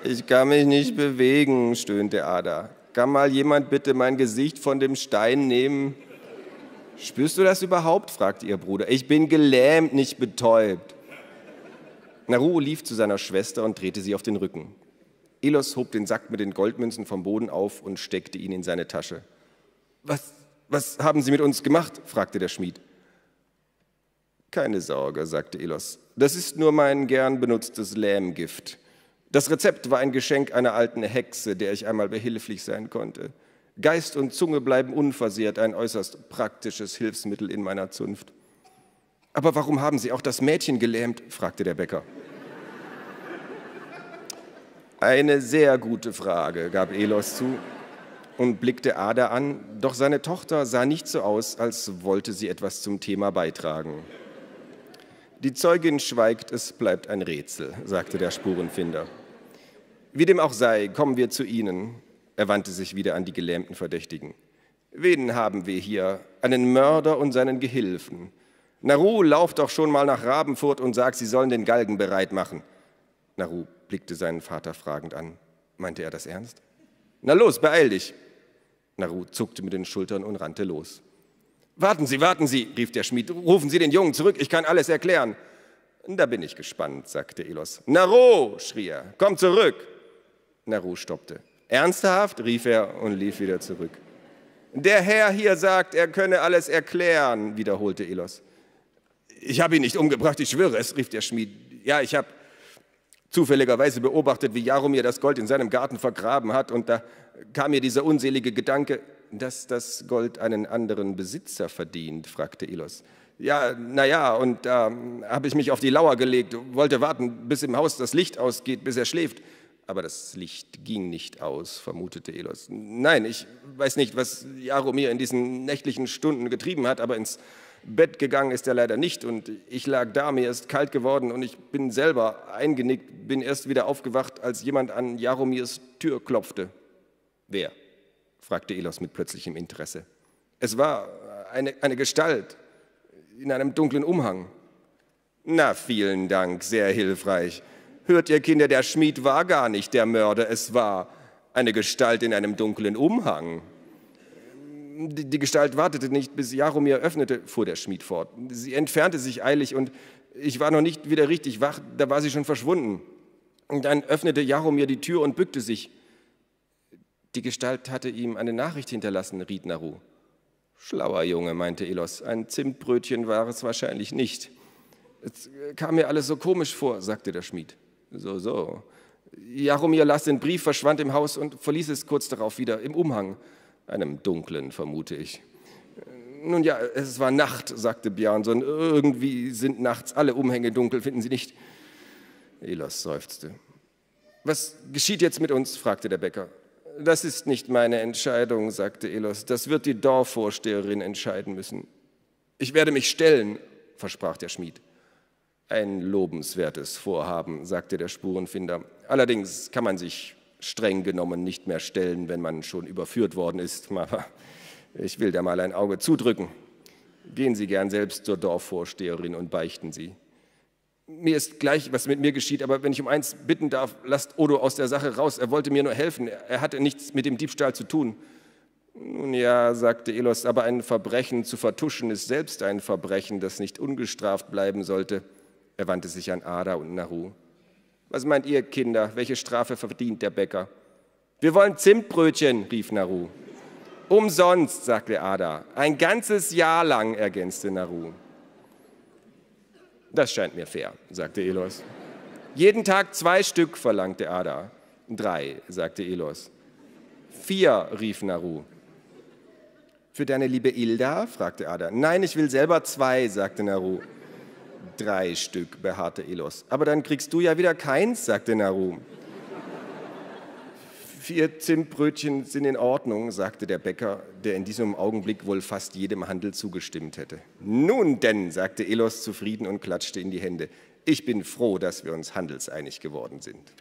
Ich kann mich nicht bewegen, stöhnte Ada. Kann mal jemand bitte mein Gesicht von dem Stein nehmen? Spürst du das überhaupt? fragte ihr Bruder. Ich bin gelähmt, nicht betäubt. Naru lief zu seiner Schwester und drehte sie auf den Rücken. Elos hob den Sack mit den Goldmünzen vom Boden auf und steckte ihn in seine Tasche. Was, Was haben Sie mit uns gemacht? fragte der Schmied. Keine Sorge, sagte Elos. Das ist nur mein gern benutztes Lähmgift. Das Rezept war ein Geschenk einer alten Hexe, der ich einmal behilflich sein konnte. Geist und Zunge bleiben unversehrt, ein äußerst praktisches Hilfsmittel in meiner Zunft. Aber warum haben Sie auch das Mädchen gelähmt? fragte der Bäcker. Eine sehr gute Frage, gab Elos zu und blickte Ada an, doch seine Tochter sah nicht so aus, als wollte sie etwas zum Thema beitragen. Die Zeugin schweigt, es bleibt ein Rätsel, sagte der Spurenfinder. Wie dem auch sei, kommen wir zu Ihnen. Er wandte sich wieder an die gelähmten Verdächtigen. Wen haben wir hier? Einen Mörder und seinen Gehilfen. Naru, lauf doch schon mal nach Rabenfurt und sag, sie sollen den Galgen bereit machen. Naru blickte seinen Vater fragend an. Meinte er das ernst? Na los, beeil dich. Naru zuckte mit den Schultern und rannte los. Warten Sie, warten Sie, rief der Schmied, rufen Sie den Jungen zurück, ich kann alles erklären. Da bin ich gespannt, sagte Elos. Naro, schrie er, komm zurück. Naro stoppte. Ernsthaft, rief er und lief wieder zurück. Der Herr hier sagt, er könne alles erklären, wiederholte Elos. Ich habe ihn nicht umgebracht, ich schwöre es, rief der Schmied. Ja, ich habe zufälligerweise beobachtet, wie Jaromir das Gold in seinem Garten vergraben hat und da kam mir dieser unselige Gedanke, dass das Gold einen anderen Besitzer verdient, fragte Ilos. Ja, naja, und da äh, habe ich mich auf die Lauer gelegt, wollte warten, bis im Haus das Licht ausgeht, bis er schläft. Aber das Licht ging nicht aus, vermutete Elos. Nein, ich weiß nicht, was Jaromir in diesen nächtlichen Stunden getrieben hat, aber ins Bett gegangen ist er leider nicht. Und ich lag da, mir ist kalt geworden und ich bin selber eingenickt, bin erst wieder aufgewacht, als jemand an Jaromirs Tür klopfte. Wer? fragte Elos mit plötzlichem Interesse. Es war eine, eine Gestalt in einem dunklen Umhang. Na, vielen Dank, sehr hilfreich. Hört ihr Kinder, der Schmied war gar nicht der Mörder, es war eine Gestalt in einem dunklen Umhang. Die, die Gestalt wartete nicht, bis Jaromir öffnete, fuhr der Schmied fort. Sie entfernte sich eilig und ich war noch nicht wieder richtig wach, da war sie schon verschwunden. Und dann öffnete Jaromir die Tür und bückte sich. Die Gestalt hatte ihm eine Nachricht hinterlassen, riet Naru. Schlauer Junge, meinte Elos, ein Zimtbrötchen war es wahrscheinlich nicht. Es kam mir alles so komisch vor, sagte der Schmied. So, so. Jaromir las den Brief, verschwand im Haus und verließ es kurz darauf wieder, im Umhang, einem dunklen, vermute ich. Nun ja, es war Nacht, sagte Bjarnson. Irgendwie sind nachts alle Umhänge dunkel, finden Sie nicht? Elos seufzte. Was geschieht jetzt mit uns? fragte der Bäcker. Das ist nicht meine Entscheidung, sagte Elos. Das wird die Dorfvorsteherin entscheiden müssen. Ich werde mich stellen, versprach der Schmied. Ein lobenswertes Vorhaben, sagte der Spurenfinder. Allerdings kann man sich streng genommen nicht mehr stellen, wenn man schon überführt worden ist. <laughs> Aber ich will da mal ein Auge zudrücken. Gehen Sie gern selbst zur Dorfvorsteherin und beichten Sie mir ist gleich, was mit mir geschieht, aber wenn ich um eins bitten darf, lasst Odo aus der Sache raus. Er wollte mir nur helfen. Er hatte nichts mit dem Diebstahl zu tun. Nun ja, sagte Elos, aber ein Verbrechen zu vertuschen ist selbst ein Verbrechen, das nicht ungestraft bleiben sollte. Er wandte sich an Ada und Naru. Was meint ihr, Kinder? Welche Strafe verdient der Bäcker? Wir wollen Zimtbrötchen, rief Naru. Umsonst, sagte Ada. Ein ganzes Jahr lang, ergänzte Naru. Das scheint mir fair, sagte Elos. Jeden Tag zwei Stück, verlangte Ada. Drei, sagte Elos. Vier, rief Naru. Für deine liebe Ilda? fragte Ada. Nein, ich will selber zwei, sagte Naru. Drei Stück, beharrte Elos. Aber dann kriegst du ja wieder keins, sagte Naru. Vier Zimtbrötchen sind in Ordnung, sagte der Bäcker, der in diesem Augenblick wohl fast jedem Handel zugestimmt hätte. Nun denn, sagte Elos zufrieden und klatschte in die Hände. Ich bin froh, dass wir uns handelseinig geworden sind.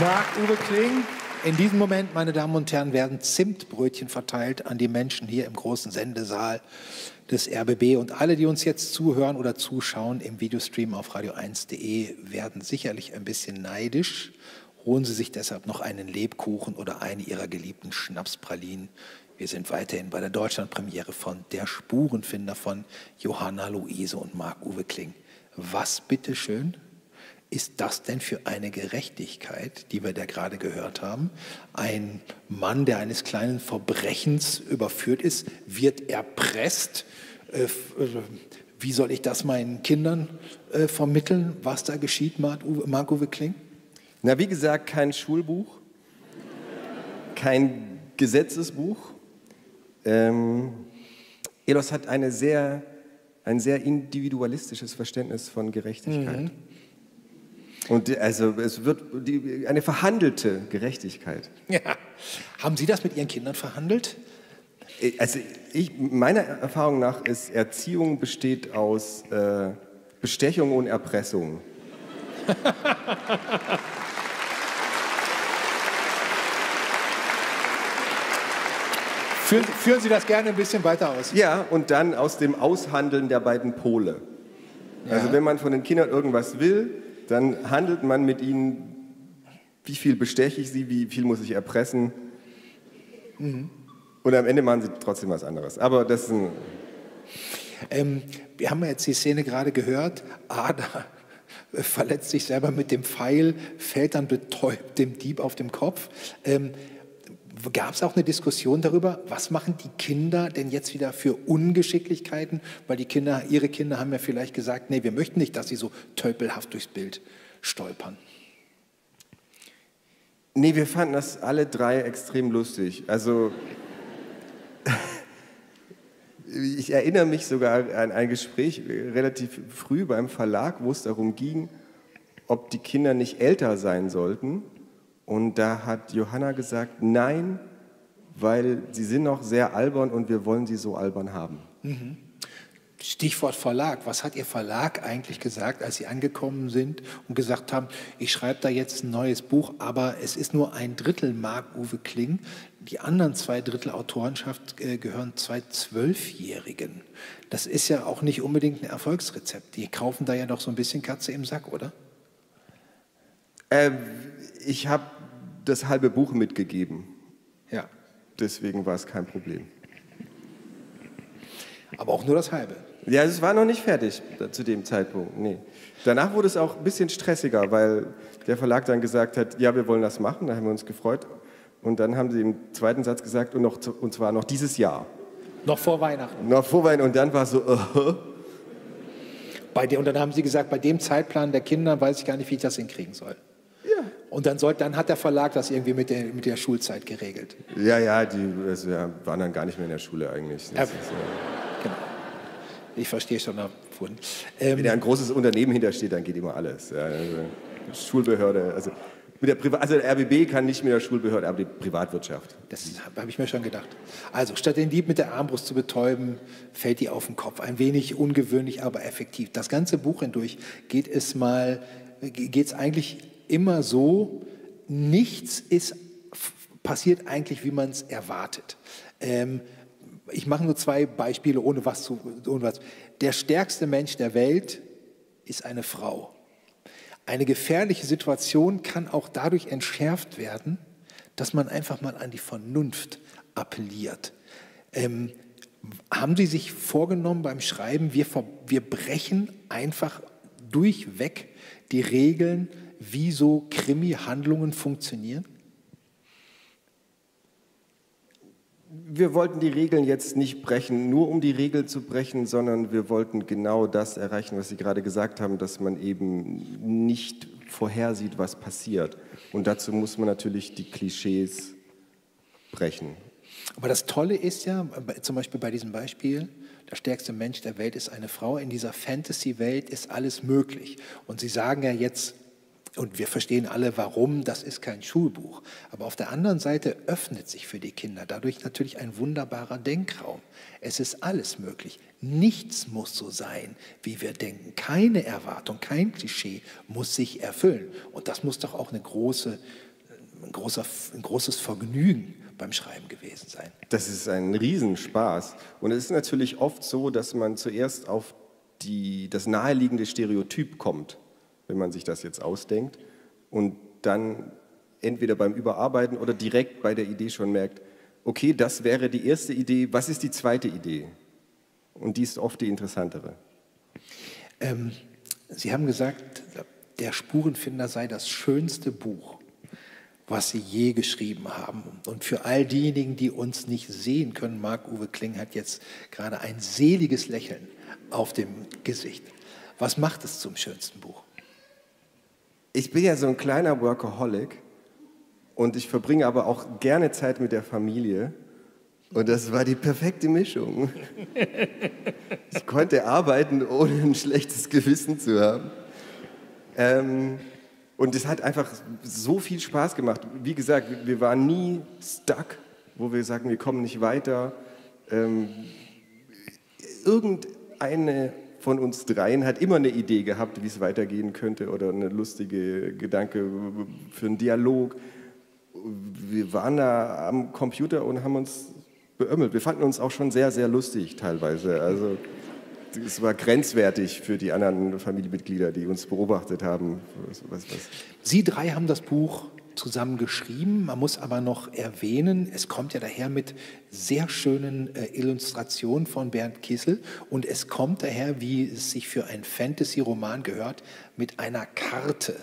Marc-Uwe Kling, in diesem Moment, meine Damen und Herren, werden Zimtbrötchen verteilt an die Menschen hier im großen Sendesaal des RBB. Und alle, die uns jetzt zuhören oder zuschauen im Videostream auf radio1.de, werden sicherlich ein bisschen neidisch. Holen Sie sich deshalb noch einen Lebkuchen oder eine Ihrer geliebten Schnapspralinen. Wir sind weiterhin bei der Deutschlandpremiere von Der Spurenfinder von Johanna Luise und Marc-Uwe Kling. Was bitteschön ist das denn für eine Gerechtigkeit, die wir da gerade gehört haben? Ein Mann, der eines kleinen Verbrechens überführt ist, wird erpresst. Äh, wie soll ich das meinen Kindern äh, vermitteln, was da geschieht, Marc-Uwe Kling? Na, wie gesagt, kein Schulbuch, kein Gesetzesbuch. Ähm, Elos hat eine sehr, ein sehr individualistisches Verständnis von Gerechtigkeit. Mhm. Und also es wird die, eine verhandelte Gerechtigkeit. Ja. Haben Sie das mit Ihren Kindern verhandelt? Äh, also ich, meiner Erfahrung nach ist Erziehung besteht aus äh, Bestechung und Erpressung. <laughs> führen, führen, Sie das gerne ein bisschen weiter aus. Ja, und dann aus dem Aushandeln der beiden Pole. Ja. Also wenn man von den Kindern irgendwas will, dann handelt man mit ihnen, wie viel besteche ich sie, wie viel muss ich erpressen. Mhm. Und am Ende machen sie trotzdem was anderes. Aber das ist ein. Ähm, wir haben jetzt die Szene gerade gehört. Ada verletzt sich selber mit dem Pfeil, fällt dann betäubt dem Dieb auf dem Kopf. Ähm, Gab es auch eine Diskussion darüber, was machen die Kinder denn jetzt wieder für Ungeschicklichkeiten? Weil die Kinder, ihre Kinder haben ja vielleicht gesagt, nee, wir möchten nicht, dass sie so tölpelhaft durchs Bild stolpern. Nee, wir fanden das alle drei extrem lustig. Also <laughs> ich erinnere mich sogar an ein Gespräch relativ früh beim Verlag, wo es darum ging, ob die Kinder nicht älter sein sollten. Und da hat Johanna gesagt, nein, weil sie sind noch sehr albern und wir wollen sie so albern haben. Mhm. Stichwort Verlag. Was hat Ihr Verlag eigentlich gesagt, als Sie angekommen sind und gesagt haben, ich schreibe da jetzt ein neues Buch, aber es ist nur ein Drittel Marc-Uwe Kling. Die anderen zwei Drittel Autorenschaft äh, gehören zwei Zwölfjährigen. Das ist ja auch nicht unbedingt ein Erfolgsrezept. Die kaufen da ja doch so ein bisschen Katze im Sack, oder? Äh, ich habe das halbe Buch mitgegeben. Ja. Deswegen war es kein Problem. Aber auch nur das halbe. Ja, es war noch nicht fertig zu dem Zeitpunkt. Nee. Danach wurde es auch ein bisschen stressiger, weil der Verlag dann gesagt hat, ja, wir wollen das machen. Da haben wir uns gefreut. Und dann haben sie im zweiten Satz gesagt, und, noch, und zwar noch dieses Jahr. Noch vor Weihnachten. Noch vor Weihnachten. Und dann war es so, uh, bei dem, und dann haben sie gesagt, bei dem Zeitplan der Kinder weiß ich gar nicht, wie ich das hinkriegen soll. Und dann, soll, dann hat der Verlag das irgendwie mit der, mit der Schulzeit geregelt. Ja, ja, die also, ja, waren dann gar nicht mehr in der Schule eigentlich. Ja, ist, äh genau. Ich verstehe schon davon. Ähm, Wenn da ein großes Unternehmen hintersteht, dann geht immer alles. Ja, also, Schulbehörde, also mit der Priva also der RBB kann nicht mit der Schulbehörde, aber die Privatwirtschaft. Das habe ich mir schon gedacht. Also statt den Dieb mit der Armbrust zu betäuben, fällt die auf den Kopf. Ein wenig ungewöhnlich, aber effektiv. Das ganze Buch hindurch geht es mal, geht es eigentlich immer so, nichts ist passiert eigentlich, wie man es erwartet. Ähm, ich mache nur zwei Beispiele, ohne was zu. Ohne was. Der stärkste Mensch der Welt ist eine Frau. Eine gefährliche Situation kann auch dadurch entschärft werden, dass man einfach mal an die Vernunft appelliert. Ähm, haben Sie sich vorgenommen beim Schreiben, wir, wir brechen einfach durchweg die Regeln wie so Krimi-Handlungen funktionieren? Wir wollten die Regeln jetzt nicht brechen, nur um die Regel zu brechen, sondern wir wollten genau das erreichen, was Sie gerade gesagt haben, dass man eben nicht vorhersieht, was passiert. Und dazu muss man natürlich die Klischees brechen. Aber das Tolle ist ja, zum Beispiel bei diesem Beispiel, der stärkste Mensch der Welt ist eine Frau. In dieser Fantasy-Welt ist alles möglich. Und Sie sagen ja jetzt, und wir verstehen alle, warum, das ist kein Schulbuch. Aber auf der anderen Seite öffnet sich für die Kinder dadurch natürlich ein wunderbarer Denkraum. Es ist alles möglich. Nichts muss so sein, wie wir denken. Keine Erwartung, kein Klischee muss sich erfüllen. Und das muss doch auch eine große, ein, großer, ein großes Vergnügen beim Schreiben gewesen sein. Das ist ein Riesenspaß. Und es ist natürlich oft so, dass man zuerst auf die, das naheliegende Stereotyp kommt wenn man sich das jetzt ausdenkt und dann entweder beim Überarbeiten oder direkt bei der Idee schon merkt, okay, das wäre die erste Idee, was ist die zweite Idee? Und die ist oft die interessantere. Ähm, Sie haben gesagt, der Spurenfinder sei das schönste Buch, was Sie je geschrieben haben. Und für all diejenigen, die uns nicht sehen können, Marc-Uwe Kling hat jetzt gerade ein seliges Lächeln auf dem Gesicht. Was macht es zum schönsten Buch? Ich bin ja so ein kleiner Workaholic und ich verbringe aber auch gerne Zeit mit der Familie. Und das war die perfekte Mischung. <laughs> Ich konnte arbeiten, ohne ein schlechtes Gewissen zu haben. Ähm, und es hat einfach so viel Spaß gemacht. Wie gesagt, wir waren nie stuck, wo wir sagen, wir kommen nicht weiter. Ähm, irgendeine von uns dreien hat immer eine Idee gehabt, wie es weitergehen könnte oder eine lustige Gedanke für einen Dialog. Wir waren da am Computer und haben uns beömmelt. Wir fanden uns auch schon sehr, sehr lustig teilweise. Also es war grenzwertig für die anderen Familienmitglieder, die uns beobachtet haben. Was, was. Sie drei haben das Buch zusammen geschrieben. Man muss aber noch erwähnen, es kommt ja daher mit sehr schönen äh, Illustrationen von Bernd Kissel und es kommt daher, wie es sich für einen Fantasy-Roman gehört, mit einer Karte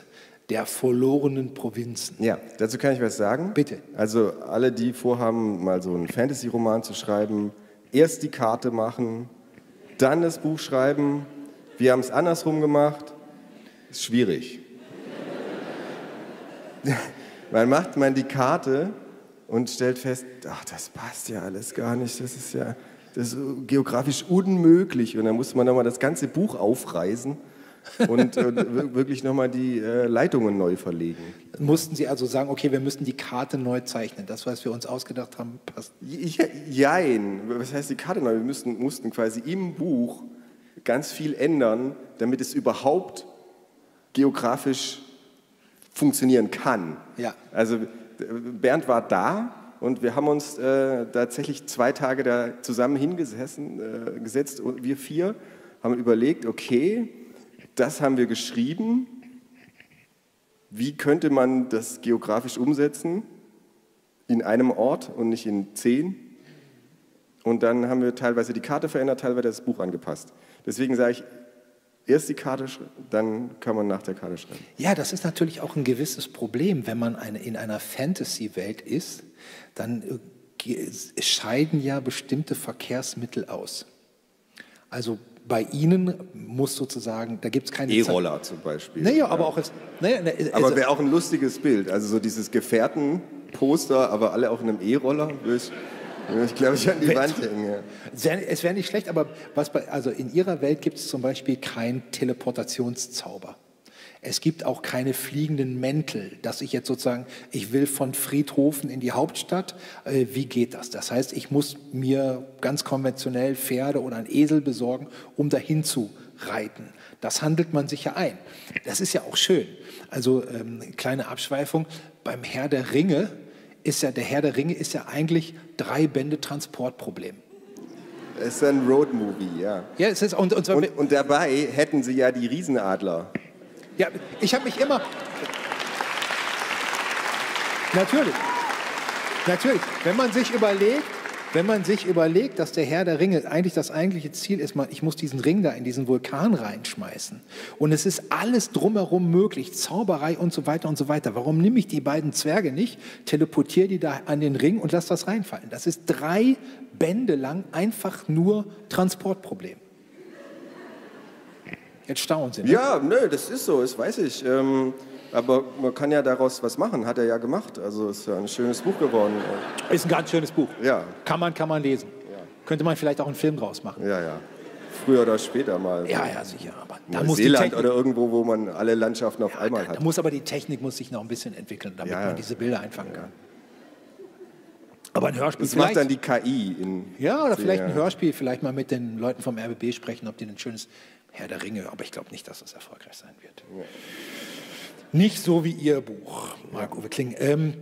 der verlorenen Provinzen. Ja, dazu kann ich was sagen. Bitte. Also alle, die vorhaben, mal so einen Fantasy-Roman zu schreiben, erst die Karte machen, dann das Buch schreiben. Wir haben es andersrum gemacht. Ist schwierig. Man macht man die Karte und stellt fest, ach, das passt ja alles gar nicht. Das ist ja das ist geografisch unmöglich. Und dann muss man nochmal das ganze Buch aufreißen und äh, wirklich nochmal die äh, Leitungen neu verlegen. Mussten Sie also sagen, okay, wir müssen die Karte neu zeichnen. Das, was wir uns ausgedacht haben, passt. jein. Was heißt die Karte neu? Wir müssten, mussten quasi im Buch ganz viel ändern, damit es überhaupt geografisch funktionieren kann. Ja. Also Bernd war da und wir haben uns äh, tatsächlich zwei Tage da zusammen hingesessen, äh, gesetzt, wir vier, haben überlegt, okay, das haben wir geschrieben. Wie könnte man das geografisch umsetzen? In einem Ort und nicht in zehn. Und dann haben wir teilweise die Karte verändert, teilweise das Buch angepasst. Deswegen sage ich, erst die Karte, dann kann man nach der Karte schreiben. Ja, das ist natürlich auch ein gewisses Problem, wenn man eine, in einer Fantasy-Welt ist, dann äh, scheiden ja bestimmte Verkehrsmittel aus. Also bei Ihnen muss sozusagen, da gibt es keine E-Roller zum Beispiel. Naja, ja. aber auch es. Naja, na, aber also wäre auch ein lustiges Bild. Also so dieses Gefährtenposter, aber alle auf einem E-Roller. Ich, ich glaube, ich an die Wand hängen. Ja. Es wäre nicht schlecht, aber was bei, also in Ihrer Welt gibt es zum Beispiel keinen Teleportationszauber. Es gibt auch keine fliegenden Mäntel, dass ich jetzt sozusagen, ich will von Friedhofen in die Hauptstadt. Äh, wie geht das? Das heißt, ich muss mir ganz konventionell Pferde oder einen Esel besorgen, um dahin zu reiten. Das handelt man sich ja ein. Das ist ja auch schön. Also ähm, kleine Abschweifung. Beim Herr der Ringe ist ja, der Herr der Ringe ist ja eigentlich drei Bände Transportproblem. Es ist ein Roadmovie, ja. Ja, es ist und, und, und, und dabei hätten sie ja die Riesenadler. Ja, ich habe mich immer. Natürlich. Natürlich. Wenn man sich überlegt, wenn man sich überlegt, dass der Herr der Ringe eigentlich das eigentliche Ziel ist, ich muss diesen Ring da in diesen Vulkan reinschmeißen. Und es ist alles drumherum möglich, Zauberei und so weiter und so weiter. Warum nehme ich die beiden Zwerge nicht, teleportiere die da an den Ring und lasse das reinfallen? Das ist drei Bände lang einfach nur Transportproblem. Jetzt staunen Sie. Ne? Ja, nö, das ist so, das weiß ich. Ähm, aber man kann ja daraus was machen, hat er ja gemacht. Also ist ja ein schönes Buch geworden. Ist ein ganz schönes Buch. Ja. Kann man, kann man lesen. Ja. Könnte man vielleicht auch einen Film draus machen. Ja, ja. Früher oder später mal. Ja, ja, sicher. Aber da muss Neuseeland oder irgendwo, wo man alle Landschaften auf ja, einmal da, hat. Da muss aber die Technik muss sich noch ein bisschen entwickeln, damit ja, man diese Bilder einfangen kann. Aber ein Hörspiel. Das macht dann die KI. In ja, oder vielleicht ein Hörspiel, vielleicht mal mit den Leuten vom RBB sprechen, ob die ein schönes Herr der Ringe, aber ich glaube nicht, dass das erfolgreich sein wird. Ja. Nicht so wie Ihr Buch, Marc-Uwe Kling. Ähm,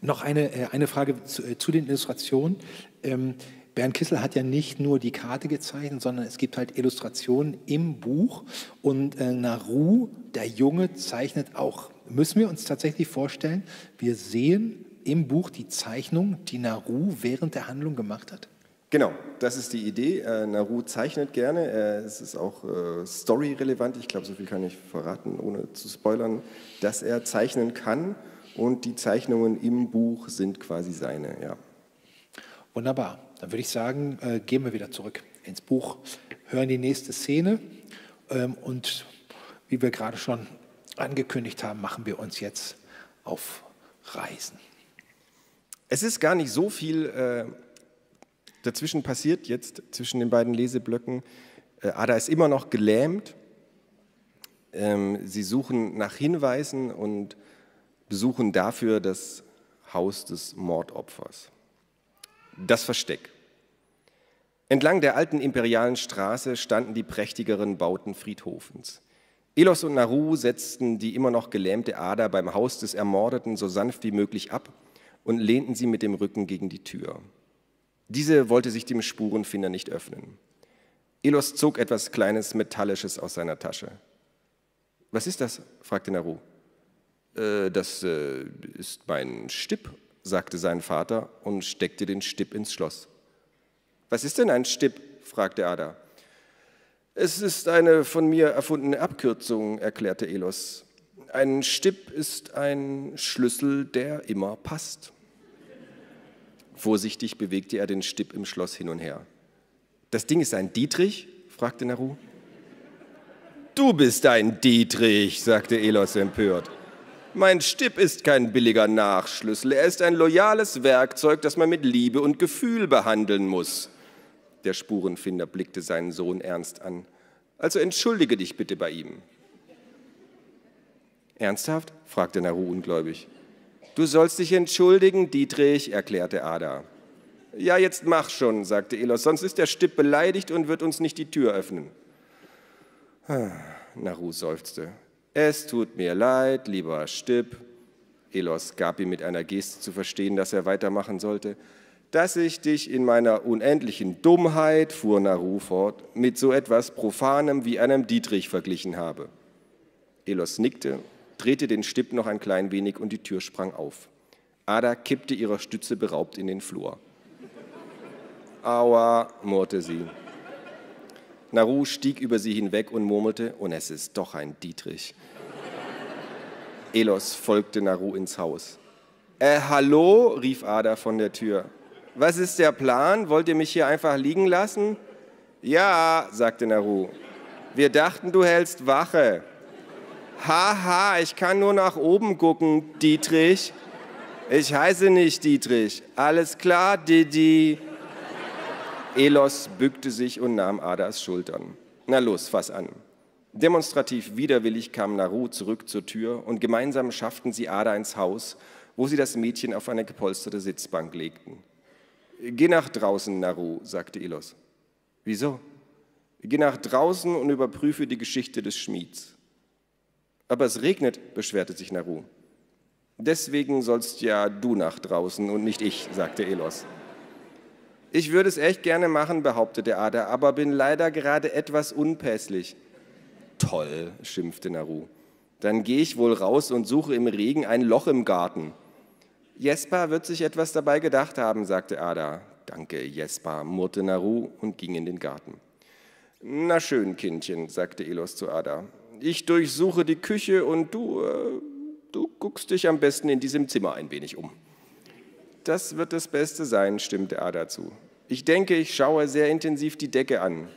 noch eine, äh, eine Frage zu, äh, zu den Illustrationen. Ähm, Bernd Kissel hat ja nicht nur die Karte gezeichnet, sondern es gibt halt Illustrationen im Buch. Und äh, Naru, der Junge, zeichnet auch. Müssen wir uns tatsächlich vorstellen, wir sehen im Buch die Zeichnung, die Naru während der Handlung gemacht hat? Genau, das ist die Idee. Äh, Naru zeichnet gerne. Äh, es ist auch äh, story-relevant. Ich glaube, so viel kann ich verraten, ohne zu spoilern, dass er zeichnen kann. Und die Zeichnungen im Buch sind quasi seine, ja. Wunderbar. Dann würde ich sagen, äh, gehen wir wieder zurück ins Buch, hören die nächste Szene ähm, und wie wir gerade schon angekündigt haben, machen wir uns jetzt auf Reisen. Es ist gar nicht so viel äh, dazwischen passiert jetzt, zwischen den beiden Leseblöcken. Äh, Ada ist immer noch gelähmt. Ähm, sie suchen nach Hinweisen und besuchen dafür das Haus des Mordopfers. Das Versteck. Entlang der alten imperialen Straße standen die prächtigeren Bauten Friedhofens. Elos und Naru setzten die immer noch gelähmte Ada beim Haus des Ermordeten so sanft wie möglich ab und lehnten sie mit dem Rücken gegen die Tür. Diese wollte sich dem Spurenfinder nicht öffnen. Elos zog etwas Kleines Metallisches aus seiner Tasche. Was ist das? fragte Naru. Äh, das äh, ist mein Stipp, sagte sein Vater und steckte den Stipp ins Schloss. Was ist denn ein Stipp? fragte Ada. Es ist eine von mir erfundene Abkürzung, erklärte Elos. Ein Stipp ist ein Schlüssel, der immer passt. Vorsichtig bewegte er den Stipp im Schloss hin und her. Das Ding ist ein Dietrich? fragte Naru. Du bist ein Dietrich, sagte Elos empört. Mein Stipp ist kein billiger Nachschlüssel, er ist ein loyales Werkzeug, das man mit Liebe und Gefühl behandeln muss. Der Spurenfinder blickte seinen Sohn ernst an. Also entschuldige dich bitte bei ihm. Ernsthaft? fragte Naru ungläubig. Du sollst dich entschuldigen, Dietrich, erklärte Ada. Ja, jetzt mach schon, sagte Elos, sonst ist der Stipp beleidigt und wird uns nicht die Tür öffnen. Ah, Naru seufzte. Es tut mir leid, lieber Stipp. Elos gab ihm mit einer Geste zu verstehen, dass er weitermachen sollte. Dass ich dich in meiner unendlichen Dummheit, fuhr Naru fort, mit so etwas Profanem wie einem Dietrich verglichen habe. Elos nickte drehte den Stipp noch ein klein wenig und die Tür sprang auf. Ada kippte ihrer Stütze beraubt in den Flur. Aua, murrte sie. Naru stieg über sie hinweg und murmelte, und es ist doch ein Dietrich. Elos folgte Naru ins Haus. Äh, hallo, rief Ada von der Tür. Was ist der Plan? Wollt ihr mich hier einfach liegen lassen? Ja, sagte Naru. Wir dachten, du hältst Wache. Haha, ich kann nur nach oben gucken, Dietrich. Ich heiße nicht Dietrich. Alles klar, Didi. Elos bückte sich und nahm Adas Schultern. Na los, fass an. Demonstrativ widerwillig kam Naru zurück zur Tür und gemeinsam schafften sie Ada ins Haus, wo sie das Mädchen auf eine gepolsterte Sitzbank legten. Geh nach draußen, Naru, sagte Elos. Wieso? Geh nach draußen und überprüfe die Geschichte des Schmieds. Aber es regnet, beschwerte sich Naru. Deswegen sollst ja du nach draußen und nicht ich, sagte Elos. Ich würde es echt gerne machen, behauptete Ada, aber bin leider gerade etwas unpässlich. Toll, schimpfte Naru. Dann gehe ich wohl raus und suche im Regen ein Loch im Garten. Jesper wird sich etwas dabei gedacht haben, sagte Ada. Danke, Jesper, murrte Naru und ging in den Garten. Na schön, Kindchen, sagte Elos zu Ada ich durchsuche die Küche und du, äh, du guckst dich am besten in diesem Zimmer ein wenig um. Das wird das Beste sein, stimmte Ada zu. Ich denke, ich schaue sehr intensiv die Decke an.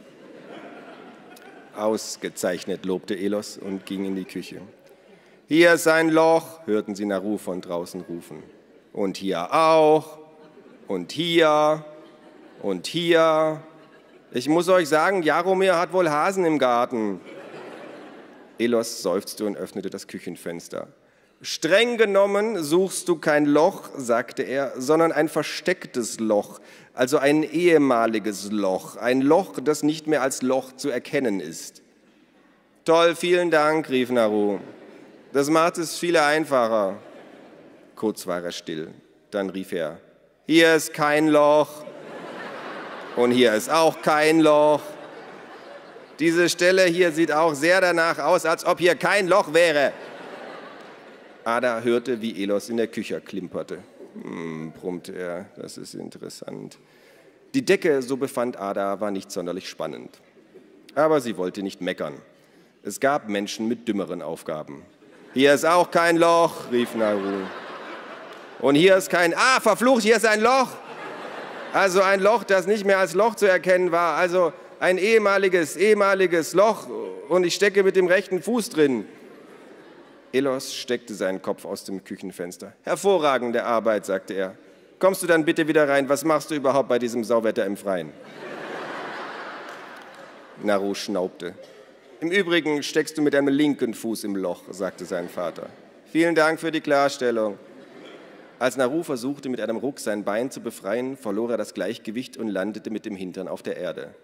Ausgezeichnet, lobte Elos und ging in die Küche. Hier ist ein Loch, hörten sie Naru von draußen rufen. Und hier auch. Und hier. Und hier. Ich muss euch sagen, Jaromir hat wohl Hasen im Garten. Elos seufzte und öffnete das Küchenfenster. Streng genommen suchst du kein Loch, sagte er, sondern ein verstecktes Loch, also ein ehemaliges Loch, ein Loch, das nicht mehr als Loch zu erkennen ist. Toll, vielen Dank, rief Naru. Das macht es viel einfacher. Kurz war er still. Dann rief er, hier ist kein Loch und hier ist auch kein Loch. Diese Stelle hier sieht auch sehr danach aus, als ob hier kein Loch wäre. Ada hörte, wie Elos in der Küche klimperte. Hm, brummte er, das ist interessant. Die Decke, so befand Ada, war nicht sonderlich spannend. Aber sie wollte nicht meckern. Es gab Menschen mit dümmeren Aufgaben. Hier ist auch kein Loch, rief Naru. Und hier ist kein, ah, verflucht, hier ist ein Loch. Also ein Loch, das nicht mehr als Loch zu erkennen war. Also ein ehemaliges, ehemaliges Loch und ich stecke mit dem rechten Fuß drin. Elos steckte seinen Kopf aus dem Küchenfenster. Hervorragende Arbeit, sagte er. Kommst du dann bitte wieder rein? Was machst du überhaupt bei diesem Sauwetter im Freien? Naru schnaubte. Im Übrigen steckst du mit deinem linken Fuß im Loch, sagte sein Vater. Vielen Dank für die Klarstellung. Als Naru versuchte, mit einem Ruck sein Bein zu befreien, verlor er das Gleichgewicht und landete mit dem Hintern auf der Erde.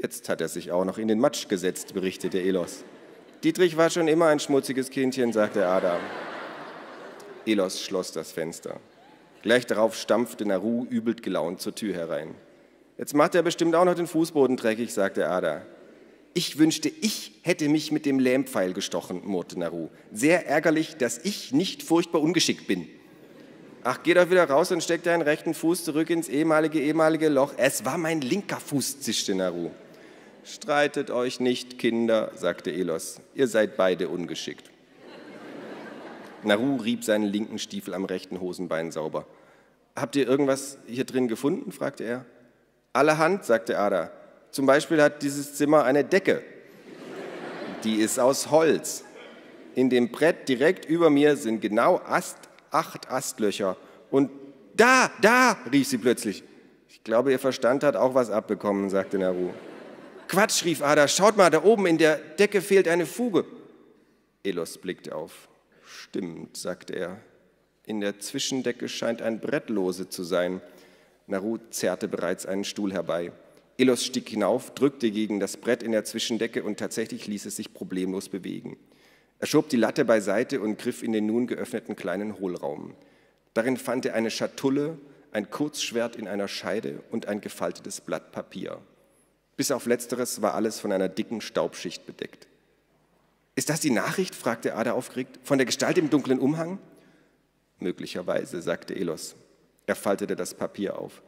Jetzt hat er sich auch noch in den Matsch gesetzt, berichtete Elos. Dietrich war schon immer ein schmutziges Kindchen, sagte Adam. Elos schloss das Fenster. Gleich darauf stampfte Naru übel gelaunt zur Tür herein. Jetzt macht er bestimmt auch noch den Fußboden dreckig, sagte Ada. Ich wünschte, ich hätte mich mit dem Lähmpfeil gestochen, murrte Naru. Sehr ärgerlich, dass ich nicht furchtbar ungeschickt bin. Ach, geh doch wieder raus und steck deinen rechten Fuß zurück ins ehemalige, ehemalige Loch. Es war mein linker Fuß, zischte Naru. Streitet euch nicht, Kinder, sagte Elos. Ihr seid beide ungeschickt. Naru rieb seinen linken Stiefel am rechten Hosenbein sauber. Habt ihr irgendwas hier drin gefunden? fragte er. Allerhand, sagte Ada. Zum Beispiel hat dieses Zimmer eine Decke. Die ist aus Holz. In dem Brett direkt über mir sind genau Ast, acht Astlöcher. Und da, da, rief sie plötzlich. Ich glaube, ihr Verstand hat auch was abbekommen, sagte Naru. Quatsch, rief Ada, schaut mal, da oben in der Decke fehlt eine Fuge. Elos blickte auf. Stimmt, sagte er. In der Zwischendecke scheint ein Brett lose zu sein. Naru zerrte bereits einen Stuhl herbei. Elos stieg hinauf, drückte gegen das Brett in der Zwischendecke und tatsächlich ließ es sich problemlos bewegen. Er schob die Latte beiseite und griff in den nun geöffneten kleinen Hohlraum. Darin fand er eine Schatulle, ein Kurzschwert in einer Scheide und ein gefaltetes Blatt Papier. Bis auf letzteres war alles von einer dicken Staubschicht bedeckt. Ist das die Nachricht? fragte Ada aufgeregt. Von der Gestalt im dunklen Umhang? Möglicherweise, sagte Elos. Er faltete das Papier auf.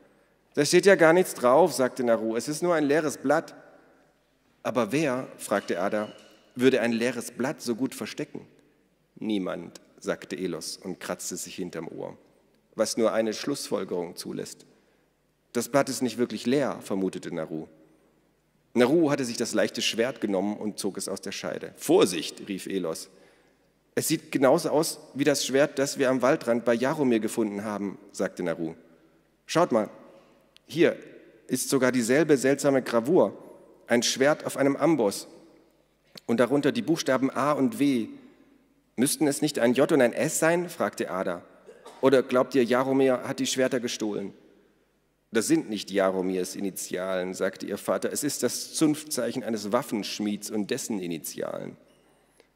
Da steht ja gar nichts drauf, sagte Naru. Es ist nur ein leeres Blatt. Aber wer, fragte Ada, würde ein leeres Blatt so gut verstecken? Niemand, sagte Elos und kratzte sich hinterm Ohr, was nur eine Schlussfolgerung zulässt. Das Blatt ist nicht wirklich leer, vermutete Naru. Naru hatte sich das leichte Schwert genommen und zog es aus der Scheide. Vorsicht, rief Elos. Es sieht genauso aus wie das Schwert, das wir am Waldrand bei Jaromir gefunden haben, sagte Naru. Schaut mal, hier ist sogar dieselbe seltsame Gravur, ein Schwert auf einem Amboss und darunter die Buchstaben A und W. Müssten es nicht ein J und ein S sein? fragte Ada. Oder glaubt ihr, Jaromir hat die Schwerter gestohlen? Das sind nicht Jaromirs Initialen, sagte ihr Vater. Es ist das Zunftzeichen eines Waffenschmieds und dessen Initialen.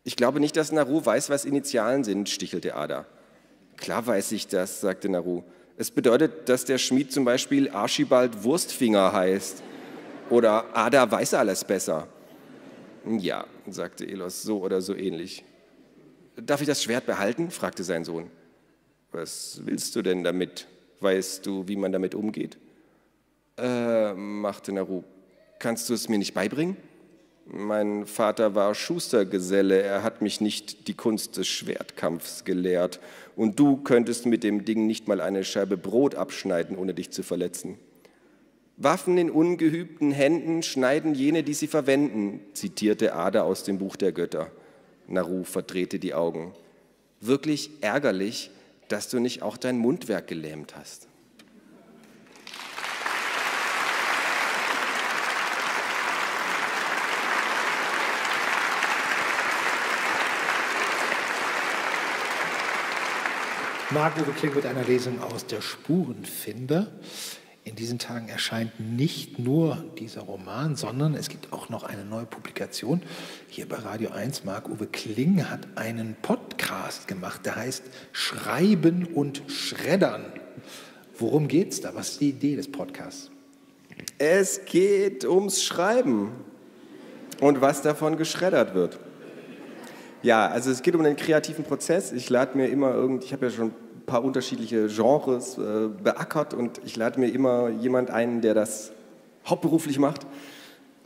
Ich glaube nicht, dass Naru weiß, was Initialen sind, stichelte Ada. Klar weiß ich das, sagte Naru. Es bedeutet, dass der Schmied zum Beispiel Archibald Wurstfinger heißt. Oder Ada weiß alles besser. Ja, sagte Elos, so oder so ähnlich. Darf ich das Schwert behalten? fragte sein Sohn. Was willst du denn damit? Weißt du, wie man damit umgeht? Äh, machte Naru, kannst du es mir nicht beibringen? Mein Vater war Schustergeselle, er hat mich nicht die Kunst des Schwertkampfs gelehrt. Und du könntest mit dem Ding nicht mal eine Scheibe Brot abschneiden, ohne dich zu verletzen. Waffen in ungeübten Händen schneiden jene, die sie verwenden, zitierte Ada aus dem Buch der Götter. Naru verdrehte die Augen. Wirklich ärgerlich, dass du nicht auch dein Mundwerk gelähmt hast. Marc-Uwe Kling mit einer Lesung aus der Spurenfinder. In diesen Tagen erscheint nicht nur dieser Roman, sondern es gibt auch noch eine neue Publikation. Hier bei Radio 1, Marc-Uwe Kling hat einen Podcast gemacht, der heißt Schreiben und Schreddern. Worum geht es da? Was ist die Idee des Podcasts? Es geht ums Schreiben und was davon geschreddert wird. Ja, also es geht um den kreativen Prozess. Ich lade mir immer irgend, ich habe ja schon paar unterschiedliche Genres äh, beackert und ich lade mir immer jemand ein, der das hauptberuflich macht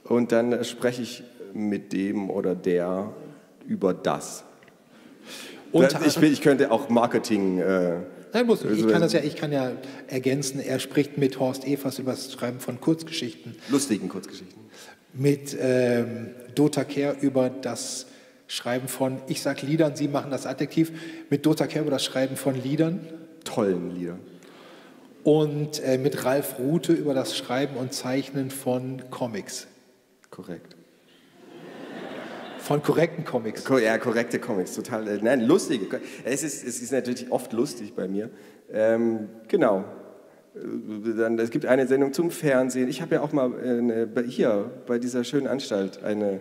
und dann spreche ich mit dem oder der über das. Und ich, ich, könnte auch Marketing. Äh, Nein, muss. Ich kann das ja, ich kann ja ergänzen. Er spricht mit Horst Evers über das Schreiben von Kurzgeschichten. Lustigen Kurzgeschichten. Mit ähm, Dota Kehr über das Schreiben von, ich sag Liedern, Sie machen das Adjektiv. Mit Dota Kehr über das Schreiben von Liedern. Tollen Liedern. Und äh, mit Ralf Rute über das Schreiben und Zeichnen von Comics. Korrekt. Von korrekten Comics. Ja, korrekte Comics, total. Äh, nein, lustige. Es ist, es ist natürlich oft lustig bei mir. Ähm, genau. Äh, dann, es gibt eine Sendung zum Fernsehen. Ich habe ja auch mal eine, hier bei dieser schönen Anstalt eine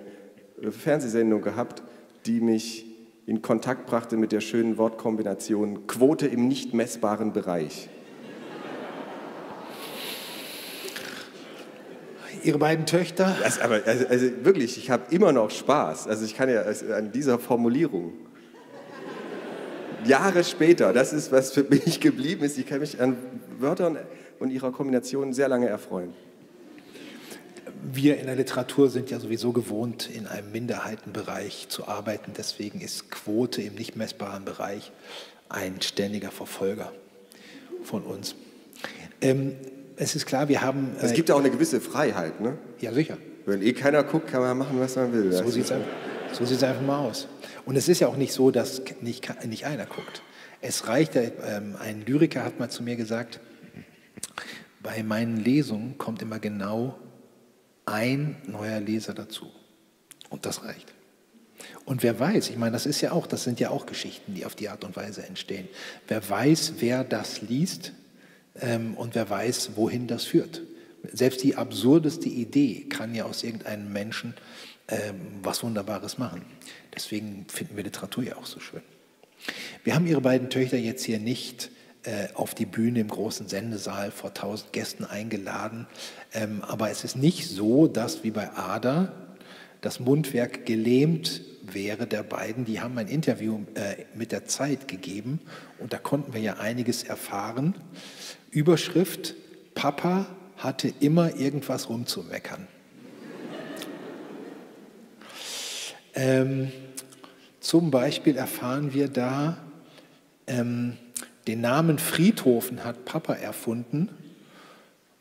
äh, Fernsehsendung gehabt, die mich in Kontakt brachte mit der schönen Wortkombination Quote im nicht messbaren Bereich. Ihre beiden Töchter? Das, aber also, also wirklich, ich habe immer noch Spaß. Also ich kann ja also an dieser Formulierung. Jahre später, das ist, was für mich <laughs> geblieben ist. Ich kann mich an Wörtern und ihrer Kombination sehr lange erfreuen. Wir in der Literatur sind ja sowieso gewohnt, in einem Minderheitenbereich zu arbeiten. Deswegen ist Quote im nicht messbaren Bereich ein ständiger Verfolger von uns. Ähm, es ist klar, wir haben. Äh, es gibt ja auch eine gewisse Freiheit, ne? Ja, sicher. Wenn eh keiner guckt, kann man machen, was man will. So sieht es einfach, so einfach mal aus. Und es ist ja auch nicht so, dass nicht, nicht einer guckt. Es reicht, ähm, ein Lyriker hat mal zu mir gesagt, bei meinen Lesungen kommt immer genau ein neuer Leser dazu. Und das reicht. Und wer weiß, ich meine, das ist ja auch, das sind ja auch Geschichten, die auf die Art und Weise entstehen. Wer weiß, wer das liest, ähm, und wer weiß, wohin das führt. Selbst die absurdeste Idee kann ja aus irgendeinem Menschen ähm, was Wunderbares machen. Deswegen finden wir Literatur ja auch so schön. Wir haben Ihre beiden Töchter jetzt hier nicht auf die Bühne im großen Sendesaal vor tausend Gästen eingeladen. Ähm, aber es ist nicht so, dass wie bei Ada das Mundwerk gelähmt wäre der beiden. Die haben ein Interview äh, mit der Zeit gegeben und da konnten wir ja einiges erfahren. Überschrift, Papa hatte immer irgendwas rumzumeckern. Ähm, zum Beispiel erfahren wir da, ähm, den Namen Friedhofen hat Papa erfunden,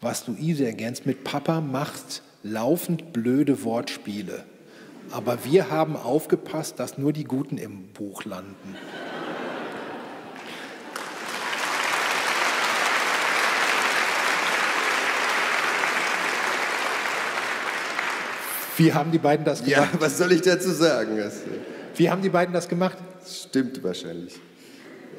was Luise ergänzt mit Papa macht laufend blöde Wortspiele. Aber wir haben aufgepasst, dass nur die Guten im Buch landen. Wie haben die beiden das gemacht? Ja, was soll ich dazu sagen? Wie haben die beiden das gemacht? Stimmt wahrscheinlich.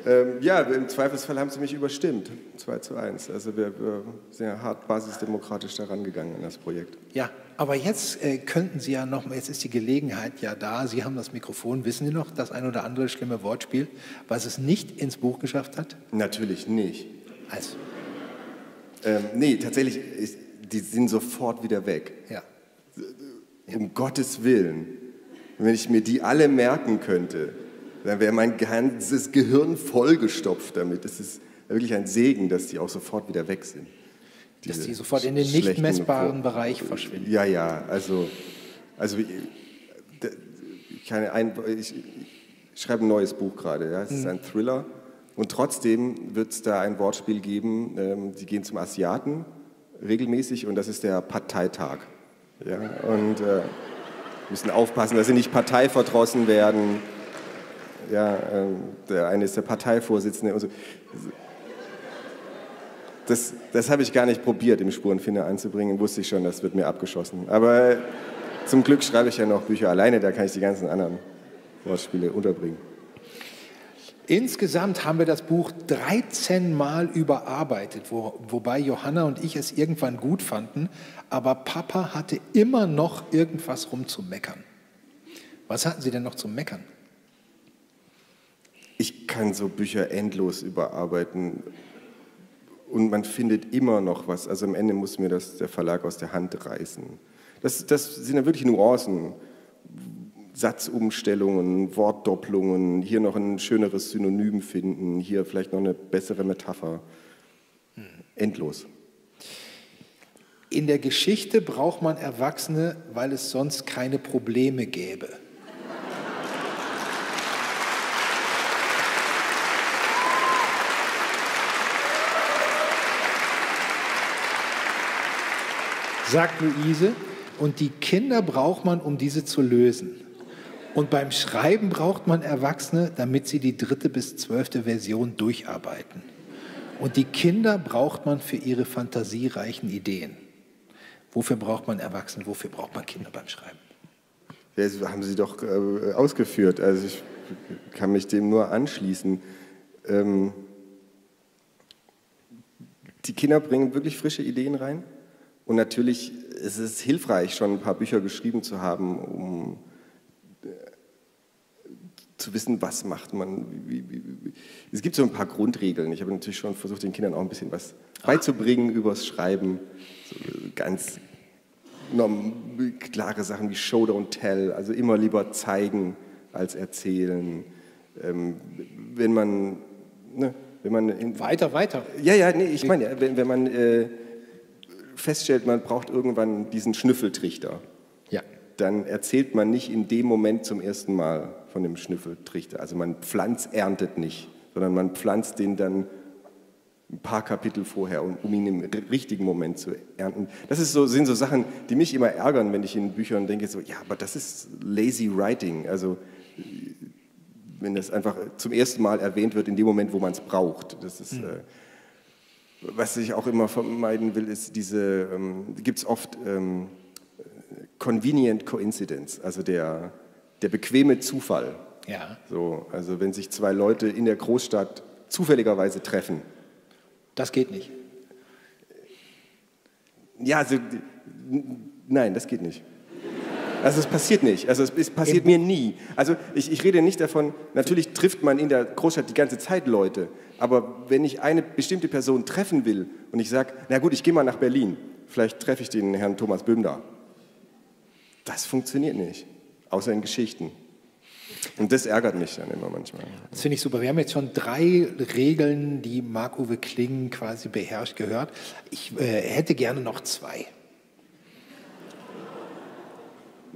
Ähm, ja, im Zweifelsfall haben sie mich überstimmt. 2 zu 1. Also wir, wir sind ja hart basisdemokratisch daran gegangen an das Projekt. Ja, aber jetzt äh, könnten Sie ja noch mal, jetzt ist die Gelegenheit ja da, Sie haben das Mikrofon. Wissen Sie noch das ein oder andere schlimme Wortspiel, was es nicht ins Buch geschafft hat? Natürlich nicht. Also. Ähm, nee, tatsächlich, ist, die sind sofort wieder weg. Ja um Gottes Willen, wenn ich mir die alle merken könnte, dann wäre mein ganzes Gehirn vollgestopft damit. Es ist wirklich ein Segen, dass die auch sofort wieder weg sind. Dass die sofort in den nicht messbaren Bereich verschwinden. Ja, ja, also, also ich, ein, ich, ich schreibe ein neues Buch gerade, ja. es ist hm. ein Thriller und trotzdem wird es da ein Wortspiel geben, ähm, die gehen zum Asiaten regelmäßig und das ist der Parteitag. Ja, und äh, müssen aufpassen, dass sie nicht parteiverdrossen werden. Ja, äh, der eine ist der Parteivorsitzende und so. Das, das habe ich gar nicht probiert, im Spurenfinder einzubringen. Wusste ich schon, das wird mir abgeschossen. Aber zum Glück schreibe ich ja noch Bücher alleine, da kann ich die ganzen anderen Wortspiele unterbringen. Insgesamt haben wir das Buch 13 Mal überarbeitet, wo, wobei Johanna und ich es irgendwann gut fanden, aber Papa hatte immer noch irgendwas rumzumeckern. Was hatten Sie denn noch zum Meckern? Ich kann so Bücher endlos überarbeiten und man findet immer noch was. Also am Ende muss mir das der Verlag aus der Hand reißen. Das, das sind ja wirklich Nuancen Satzumstellungen, Wortdopplungen, hier noch ein schöneres Synonym finden, hier vielleicht noch eine bessere Metapher. Endlos. In der Geschichte braucht man Erwachsene, weil es sonst keine Probleme gäbe. Sagt Luise, und die Kinder braucht man, um diese zu lösen. Und beim Schreiben braucht man Erwachsene, damit sie die dritte bis zwölfte Version durcharbeiten. Und die Kinder braucht man für ihre fantasiereichen Ideen. Wofür braucht man Erwachsene? Wofür braucht man Kinder beim Schreiben? Das haben Sie doch äh, ausgeführt. Also ich kann mich dem nur anschließen. Ähm, die Kinder bringen wirklich frische Ideen rein. Und natürlich ist es hilfreich, schon ein paar Bücher geschrieben zu haben, um äh, zu wissen, was macht man. Es gibt so ein paar Grundregeln. Ich habe natürlich schon versucht, den Kindern auch ein bisschen was beizubringen übers Schreiben. So ganz klare Sachen wie Show, don't tell, also immer lieber zeigen als erzählen. Ähm, wenn man, ne, wenn man weiter, weiter. Ja, ja, nee, ich meine, wenn, wenn man äh, feststellt, man braucht irgendwann diesen Schnüffeltrichter, ja. dann erzählt man nicht in dem Moment zum ersten Mal von dem Schnüffeltrichter. Also man pflanzt, erntet nicht, sondern man pflanzt den dann ein paar Kapitel vorher, um, um, ihn im richtigen Moment zu ernten. Das ist so, sind so Sachen, die mich immer ärgern, wenn ich in Büchern denke, so, ja, aber das ist lazy writing. Also wenn das einfach zum ersten Mal erwähnt wird in dem Moment, wo man es braucht. Das ist, mhm. äh, was ich auch immer vermeiden will, ist diese, ähm, gibt es oft ähm, convenient coincidence, also der, der bequeme Zufall. Ja. So, also wenn sich zwei Leute in der Großstadt zufälligerweise treffen, das geht nicht. Ja, also, nein, das geht nicht. Also es passiert nicht. Also es, passiert mir nie. Also ich, ich, rede nicht davon, natürlich trifft man in der Großstadt die ganze Zeit Leute, aber wenn ich eine bestimmte Person treffen will und ich sage, na gut, ich gehe mal nach Berlin, vielleicht treffe ich den Herrn Thomas Böhm da. Das funktioniert nicht, außer in Geschichten. Und das ärgert mich dann immer manchmal. Das finde ich super. Wir haben jetzt schon drei Regeln, die Marc-Uwe Kling quasi beherrscht, gehört. Ich äh, hätte gerne noch zwei.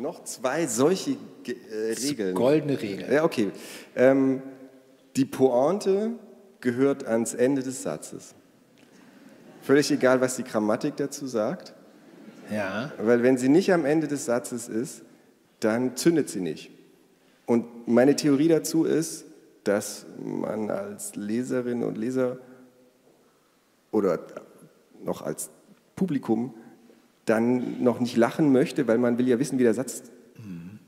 Noch zwei solche äh, Regeln? Goldene Regeln. Ja, okay. Ähm, die Pointe gehört ans Ende des Satzes. Völlig egal, was die Grammatik dazu sagt. Ja. Weil wenn sie nicht am Ende des Satzes ist, dann zündet sie nicht. Und meine Theorie dazu ist, dass man als Leserin und Leser oder noch als Publikum dann noch nicht lachen möchte, weil man will ja wissen, wie der Satz mhm.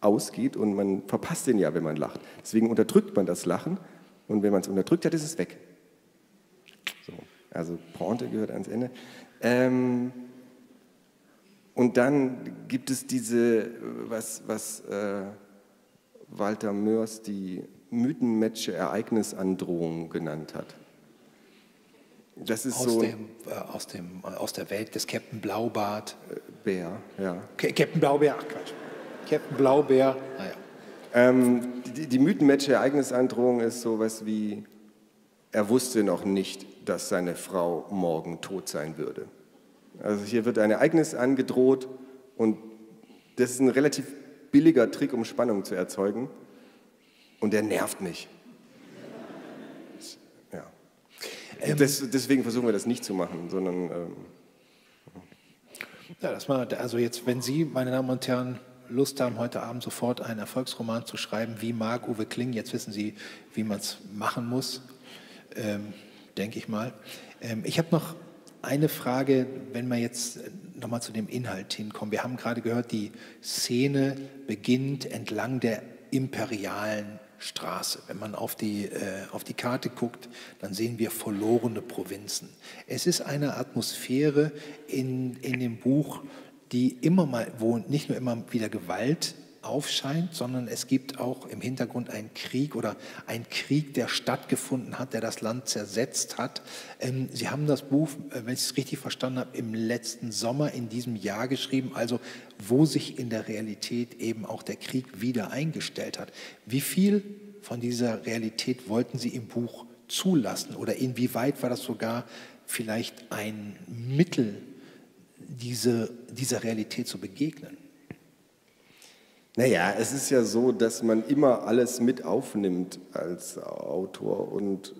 ausgeht und man verpasst den ja, wenn man lacht. Deswegen unterdrückt man das Lachen und wenn man es unterdrückt hat, ist es weg. So, also Pointe gehört ans Ende. Ähm, und dann gibt es diese, was, was äh, Walter Mörs die Mythenmatche Ereignisandrohung genannt hat. Das ist aus, so dem, äh, aus, dem, aus der Welt des Captain Blaubart. Äh, Bär, ja. Captain Blaubär, ach Quatsch. Captain Blaubär, naja. Ähm, die, die Mythenmatche Ereignisandrohung ist sowas wie, er wusste noch nicht, dass seine Frau morgen tot sein würde. Also hier wird ein Ereignis angedroht und das ist ein relativ billiger Trick, um Spannung zu erzeugen. Und der nervt mich. Ja. Ähm, das, deswegen versuchen wir das nicht zu machen, sondern. Ähm, ja, das war, also jetzt, wenn Sie, meine Damen und Herren, Lust haben, heute Abend sofort einen Erfolgsroman zu schreiben, wie Marc Uwe Kling, jetzt wissen Sie, wie man es machen muss, ähm, denke ich mal. Ähm, ich habe noch eine Frage, wenn wir jetzt nochmal zu dem Inhalt hinkommen. Wir haben gerade gehört, die Szene beginnt entlang der imperialen Straße. Wenn man auf die, äh, auf die Karte guckt, dann sehen wir verlorene Provinzen. Es ist eine Atmosphäre in, in dem Buch, die immer mal, wo nicht nur immer wieder Gewalt aufscheint, sondern es gibt auch im Hintergrund einen Krieg oder einen Krieg, der stattgefunden hat, der das Land zersetzt hat. Ähm, Sie haben das Buch, äh, wenn ich es richtig verstanden habe, im letzten Sommer in diesem Jahr geschrieben, also wo sich in der Realität eben auch der Krieg wieder eingestellt hat. Wie viel von dieser Realität wollten Sie im Buch zulassen oder inwieweit war das sogar vielleicht ein Mittel, diese, dieser Realität zu begegnen? Naja, es ist ja so, dass man immer alles mit aufnimmt als Autor und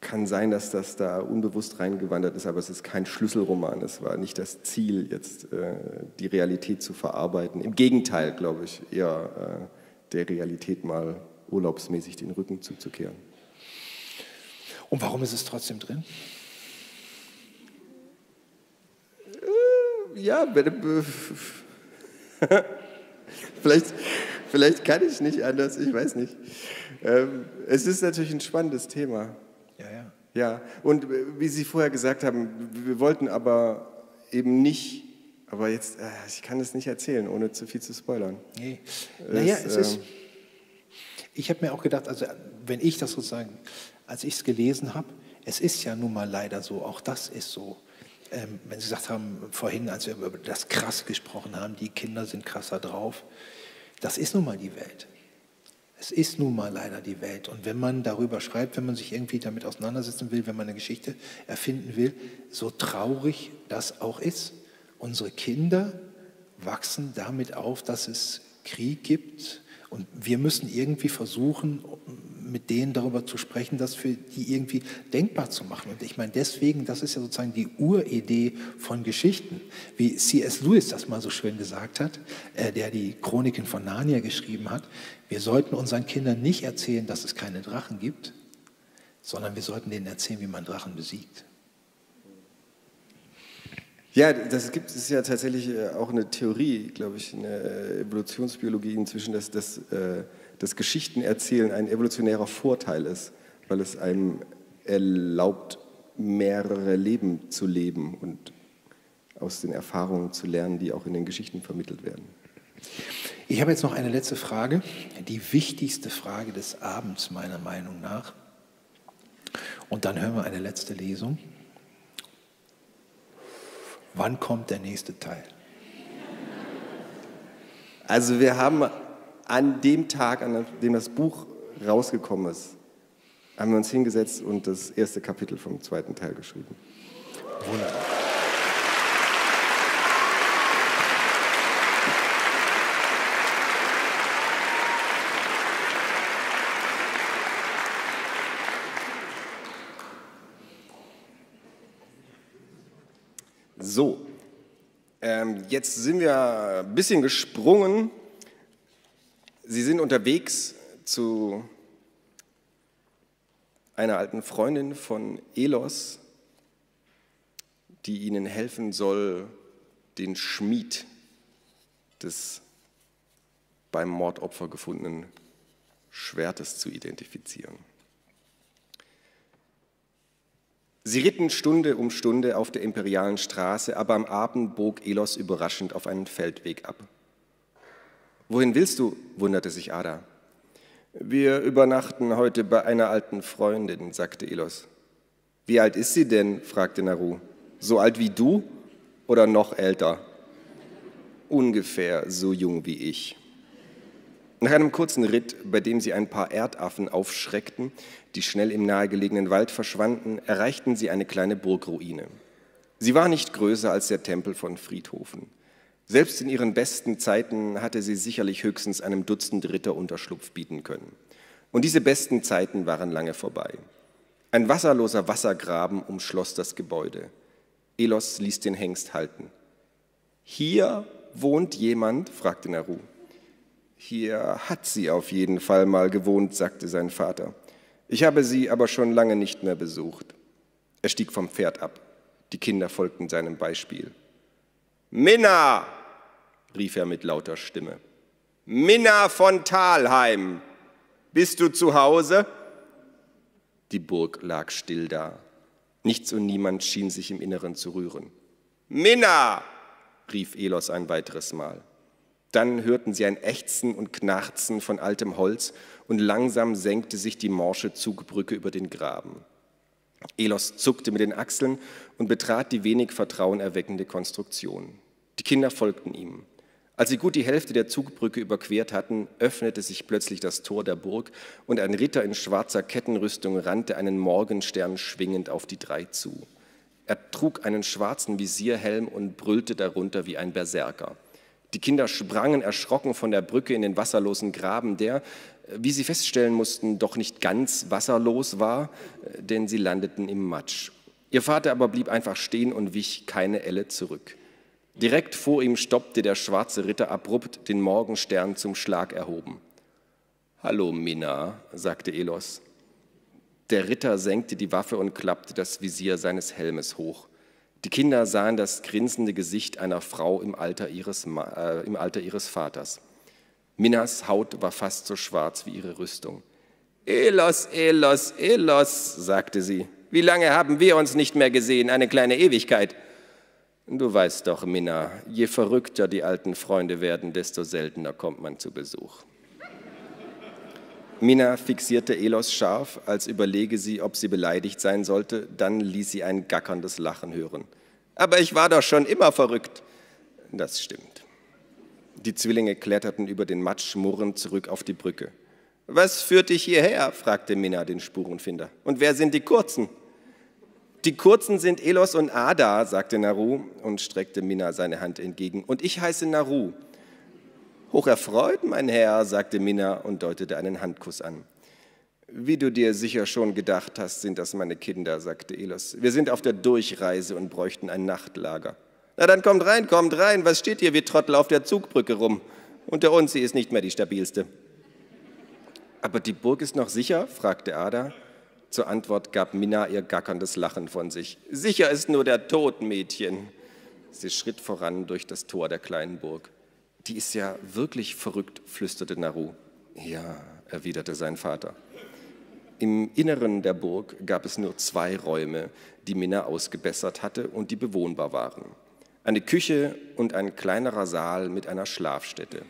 kann sein, dass das da unbewusst reingewandert ist, aber es ist kein Schlüsselroman. Es war nicht das Ziel, jetzt äh, die Realität zu verarbeiten. Im Gegenteil, glaube ich, eher äh, der Realität mal urlaubsmäßig den Rücken zuzukehren. Und warum ist es trotzdem drin? Äh, ja, <laughs> vielleicht, vielleicht kann ich nicht anders, ich weiß nicht. Ähm, es ist natürlich ein spannendes Thema. Ja, ja. Ja, und äh, wie Sie vorher gesagt haben, wir wollten aber eben nicht, aber jetzt, äh, ich kann es nicht erzählen, ohne zu viel zu spoilern. Nee. Naja, es, es ist, ähm, ich habe mir auch gedacht, also wenn ich das sozusagen, als ich es gelesen habe, es ist ja nun mal leider so, auch das ist so ähm, wenn Sie gesagt haben, vorhin, als wir über das krass gesprochen haben, die Kinder sind krasser drauf, das ist nun mal die Welt. Es ist nun mal leider die Welt. Und wenn man darüber schreibt, wenn man sich irgendwie damit auseinandersetzen will, wenn man eine Geschichte erfinden will, so traurig das auch ist, unsere Kinder wachsen damit auf, dass es Krieg gibt. Und wir müssen irgendwie versuchen, mit denen darüber zu sprechen, das für die irgendwie denkbar zu machen. Und ich meine, deswegen, das ist ja sozusagen die Uridee von Geschichten, wie C.S. Lewis das mal so schön gesagt hat, äh, der die Chroniken von Narnia geschrieben hat. Wir sollten unseren Kindern nicht erzählen, dass es keine Drachen gibt, sondern wir sollten denen erzählen, wie man Drachen besiegt. Ja, das gibt es ja tatsächlich äh, auch eine Theorie, glaube ich, in der Evolutionsbiologie inzwischen, dass das äh, dass Geschichtenerzählen ein evolutionärer Vorteil ist, weil es einem erlaubt, mehrere Leben zu leben und aus den Erfahrungen zu lernen, die auch in den Geschichten vermittelt werden. Ich habe jetzt noch eine letzte Frage, die wichtigste Frage des Abends meiner Meinung nach. Und dann hören wir eine letzte Lesung. Wann kommt der nächste Teil? Also wir haben an dem Tag, an dem das Buch rausgekommen ist, haben wir uns hingesetzt und das erste Kapitel vom zweiten Teil geschrieben. Wunderbar. So, ähm, jetzt sind wir ein bisschen gesprungen Sie sind unterwegs zu einer alten Freundin von Elos, die ihnen helfen soll, den Schmied des beim Mordopfer gefundenen Schwertes zu identifizieren. Sie ritten Stunde um Stunde auf der imperialen Straße, aber am Abend bog Elos überraschend auf einen Feldweg ab. Wohin willst du? wunderte sich Ada. Wir übernachten heute bei einer alten Freundin, sagte Elos. Wie alt ist sie denn? fragte Naru. So alt wie du oder noch älter? Ungefähr so jung wie ich. Nach einem kurzen Ritt, bei dem sie ein paar Erdaffen aufschreckten, die schnell im nahegelegenen Wald verschwanden, erreichten sie eine kleine Burgruine. Sie war nicht größer als der Tempel von Friedhofen. Selbst in ihren besten Zeiten hatte sie sicherlich höchstens einem Dutzend Ritter Unterschlupf bieten können. Und diese besten Zeiten waren lange vorbei. Ein wasserloser Wassergraben umschloss das Gebäude. Elos ließ den Hengst halten. Hier wohnt jemand? fragte Naru. Hier hat sie auf jeden Fall mal gewohnt, sagte sein Vater. Ich habe sie aber schon lange nicht mehr besucht. Er stieg vom Pferd ab. Die Kinder folgten seinem Beispiel. Minna! Rief er mit lauter Stimme. Minna von Talheim, bist du zu Hause? Die Burg lag still da. Nichts und niemand schien sich im Inneren zu rühren. Minna! rief Elos ein weiteres Mal. Dann hörten sie ein Ächzen und Knarzen von altem Holz und langsam senkte sich die morsche Zugbrücke über den Graben. Elos zuckte mit den Achseln und betrat die wenig vertrauenerweckende Konstruktion. Die Kinder folgten ihm. Als sie gut die Hälfte der Zugbrücke überquert hatten, öffnete sich plötzlich das Tor der Burg und ein Ritter in schwarzer Kettenrüstung rannte einen Morgenstern schwingend auf die drei zu. Er trug einen schwarzen Visierhelm und brüllte darunter wie ein Berserker. Die Kinder sprangen erschrocken von der Brücke in den wasserlosen Graben, der, wie sie feststellen mussten, doch nicht ganz wasserlos war, denn sie landeten im Matsch. Ihr Vater aber blieb einfach stehen und wich keine Elle zurück. Direkt vor ihm stoppte der schwarze Ritter abrupt, den Morgenstern zum Schlag erhoben. Hallo, Minna, sagte Elos. Der Ritter senkte die Waffe und klappte das Visier seines Helmes hoch. Die Kinder sahen das grinsende Gesicht einer Frau im Alter ihres, äh, im Alter ihres Vaters. Minnas Haut war fast so schwarz wie ihre Rüstung. Elos, Elos, Elos, sagte sie. Wie lange haben wir uns nicht mehr gesehen? Eine kleine Ewigkeit. Du weißt doch, Minna, je verrückter die alten Freunde werden, desto seltener kommt man zu Besuch. Minna fixierte Elos scharf, als überlege sie, ob sie beleidigt sein sollte, dann ließ sie ein gackerndes Lachen hören. Aber ich war doch schon immer verrückt. Das stimmt. Die Zwillinge kletterten über den Matsch murrend zurück auf die Brücke. Was führt dich hierher? fragte Minna den Spurenfinder. Und wer sind die Kurzen? Die Kurzen sind Elos und Ada, sagte Naru und streckte Minna seine Hand entgegen. Und ich heiße Naru. Hocherfreut, mein Herr, sagte Minna und deutete einen Handkuss an. Wie du dir sicher schon gedacht hast, sind das meine Kinder, sagte Elos. Wir sind auf der Durchreise und bräuchten ein Nachtlager. Na dann kommt rein, kommt rein. Was steht hier wie Trottel auf der Zugbrücke rum? Unter uns, sie ist nicht mehr die stabilste. Aber die Burg ist noch sicher? fragte Ada. Zur Antwort gab Minna ihr gackerndes Lachen von sich. Sicher ist nur der Tod, Mädchen. Sie schritt voran durch das Tor der kleinen Burg. Die ist ja wirklich verrückt, flüsterte Naru. Ja, erwiderte sein Vater. Im Inneren der Burg gab es nur zwei Räume, die Minna ausgebessert hatte und die bewohnbar waren. Eine Küche und ein kleinerer Saal mit einer Schlafstätte.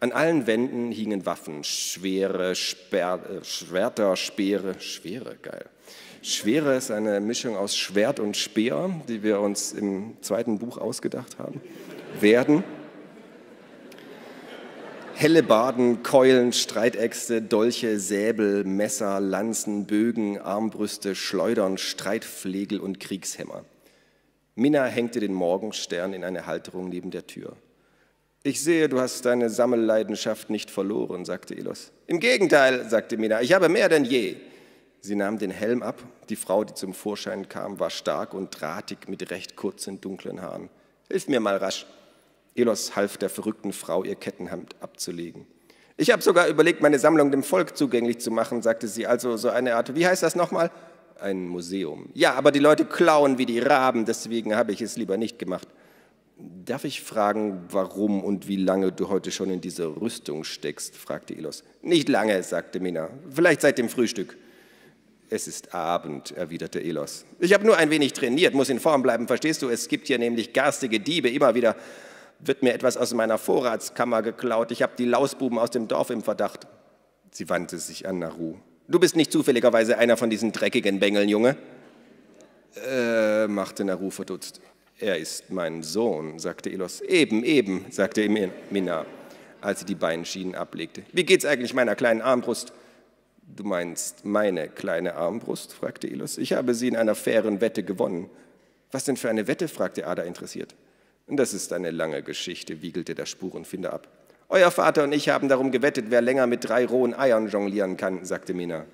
An allen Wänden hingen Waffen, schwere Sper äh, Schwerter, Speere, Schwere, geil. Schwere ist eine Mischung aus Schwert und Speer, die wir uns im zweiten Buch ausgedacht haben, werden. Hellebarden, Keulen, Streitäxte, Dolche, Säbel, Messer, Lanzen, Bögen, Armbrüste, Schleudern, Streitflegel und Kriegshämmer. Minna hängte den Morgenstern in eine Halterung neben der Tür. Ich sehe, du hast deine Sammelleidenschaft nicht verloren, sagte Elos. Im Gegenteil, sagte Mina, ich habe mehr denn je. Sie nahm den Helm ab. Die Frau, die zum Vorschein kam, war stark und drahtig mit recht kurzen, dunklen Haaren. Hilf mir mal rasch. Elos half der verrückten Frau, ihr Kettenhemd abzulegen. Ich habe sogar überlegt, meine Sammlung dem Volk zugänglich zu machen, sagte sie. Also so eine Art, wie heißt das nochmal? Ein Museum. Ja, aber die Leute klauen wie die Raben, deswegen habe ich es lieber nicht gemacht. Darf ich fragen, warum und wie lange du heute schon in dieser Rüstung steckst? fragte Elos. Nicht lange, sagte Mina. Vielleicht seit dem Frühstück. Es ist Abend, erwiderte Elos. Ich habe nur ein wenig trainiert, muss in Form bleiben, verstehst du? Es gibt hier nämlich garstige Diebe. Immer wieder wird mir etwas aus meiner Vorratskammer geklaut. Ich habe die Lausbuben aus dem Dorf im Verdacht. Sie wandte sich an Naru. Du bist nicht zufälligerweise einer von diesen dreckigen Bengeln, Junge? Äh, machte Naru verdutzt. Er ist mein Sohn, sagte Elos. Eben, eben, sagte Minna, als sie die Beinschienen ablegte. Wie geht's eigentlich meiner kleinen Armbrust? Du meinst meine kleine Armbrust? fragte Elos. Ich habe sie in einer fairen Wette gewonnen. Was denn für eine Wette? fragte Ada interessiert. Das ist eine lange Geschichte, wiegelte der Spurenfinder ab. Euer Vater und ich haben darum gewettet, wer länger mit drei rohen Eiern jonglieren kann, sagte Mina.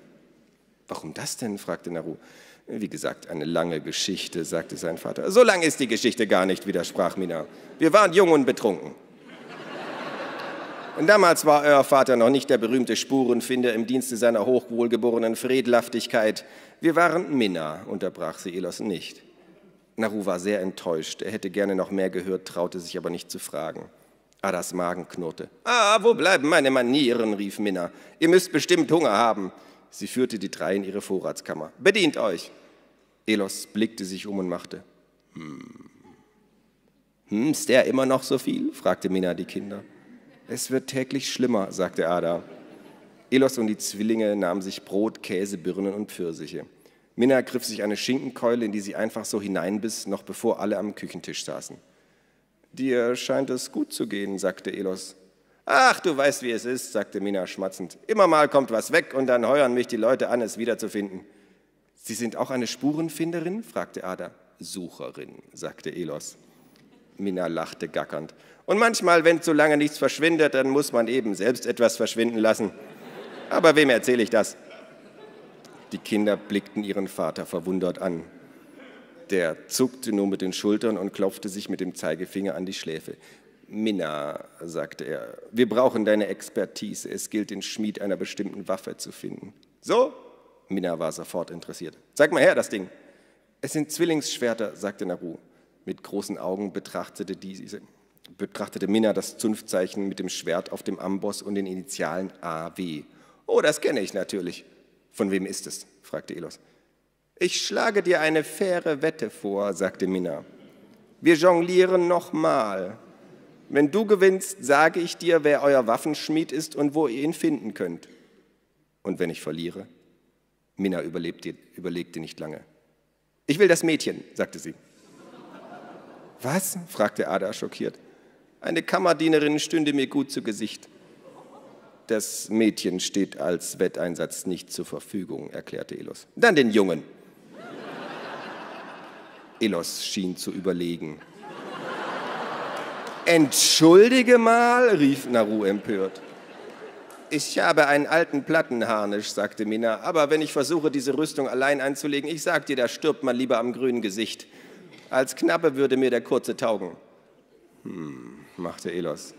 Warum das denn? fragte Naru. Wie gesagt, eine lange Geschichte, sagte sein Vater. So lang ist die Geschichte gar nicht, widersprach Mina. Wir waren jung und betrunken. Und damals war euer Vater noch nicht der berühmte Spurenfinder im Dienste seiner hochwohlgeborenen Friedlaftigkeit. Wir waren Minna, unterbrach sie Elos nicht. Naru war sehr enttäuscht. Er hätte gerne noch mehr gehört, traute sich aber nicht zu fragen. Adas Magen knurrte. Ah, wo bleiben meine Manieren? rief Minna. Ihr müsst bestimmt Hunger haben. Sie führte die drei in ihre Vorratskammer. Bedient euch. Elos blickte sich um und machte, hm. Hm, ist der immer noch so viel? fragte Mina die Kinder. Es wird täglich schlimmer, sagte Ada. Elos und die Zwillinge nahmen sich Brot, Käse, Birnen und Pfirsiche. Minna griff sich eine Schinkenkeule, in die sie einfach so hineinbiss, noch bevor alle am Küchentisch saßen. Dir scheint es gut zu gehen, sagte Elos. Ach, du weißt, wie es ist, sagte Minna schmatzend. Immer mal kommt was weg und dann heuern mich die Leute an, es wiederzufinden. Sie sind auch eine Spurenfinderin? fragte Ada. Sucherin, sagte Elos. Minna lachte gackernd. Und manchmal, wenn zu lange nichts verschwindet, dann muss man eben selbst etwas verschwinden lassen. Aber wem erzähle ich das? Die Kinder blickten ihren Vater verwundert an. Der zuckte nur mit den Schultern und klopfte sich mit dem Zeigefinger an die Schläfe. Minna, sagte er, wir brauchen deine Expertise. Es gilt, den Schmied einer bestimmten Waffe zu finden. So? Minna war sofort interessiert. Zeig mal her, das Ding. Es sind Zwillingsschwerter, sagte Naru. Mit großen Augen betrachtete, diese, betrachtete Minna das Zunftzeichen mit dem Schwert auf dem Amboss und den Initialen AW. Oh, das kenne ich natürlich. Von wem ist es? fragte Elos. Ich schlage dir eine faire Wette vor, sagte Minna. Wir jonglieren nochmal. Wenn du gewinnst, sage ich dir, wer euer Waffenschmied ist und wo ihr ihn finden könnt. Und wenn ich verliere? Minna überlebte, überlegte nicht lange. Ich will das Mädchen, sagte sie. Was? fragte Ada schockiert. Eine Kammerdienerin stünde mir gut zu Gesicht. Das Mädchen steht als Wetteinsatz nicht zur Verfügung, erklärte Elos. Dann den Jungen. Elos schien zu überlegen. Entschuldige mal, rief Naru empört. Ich habe einen alten Plattenharnisch, sagte Mina, aber wenn ich versuche, diese Rüstung allein einzulegen, ich sag dir, da stirbt man lieber am grünen Gesicht. Als Knappe würde mir der kurze taugen. Hm, machte Elos.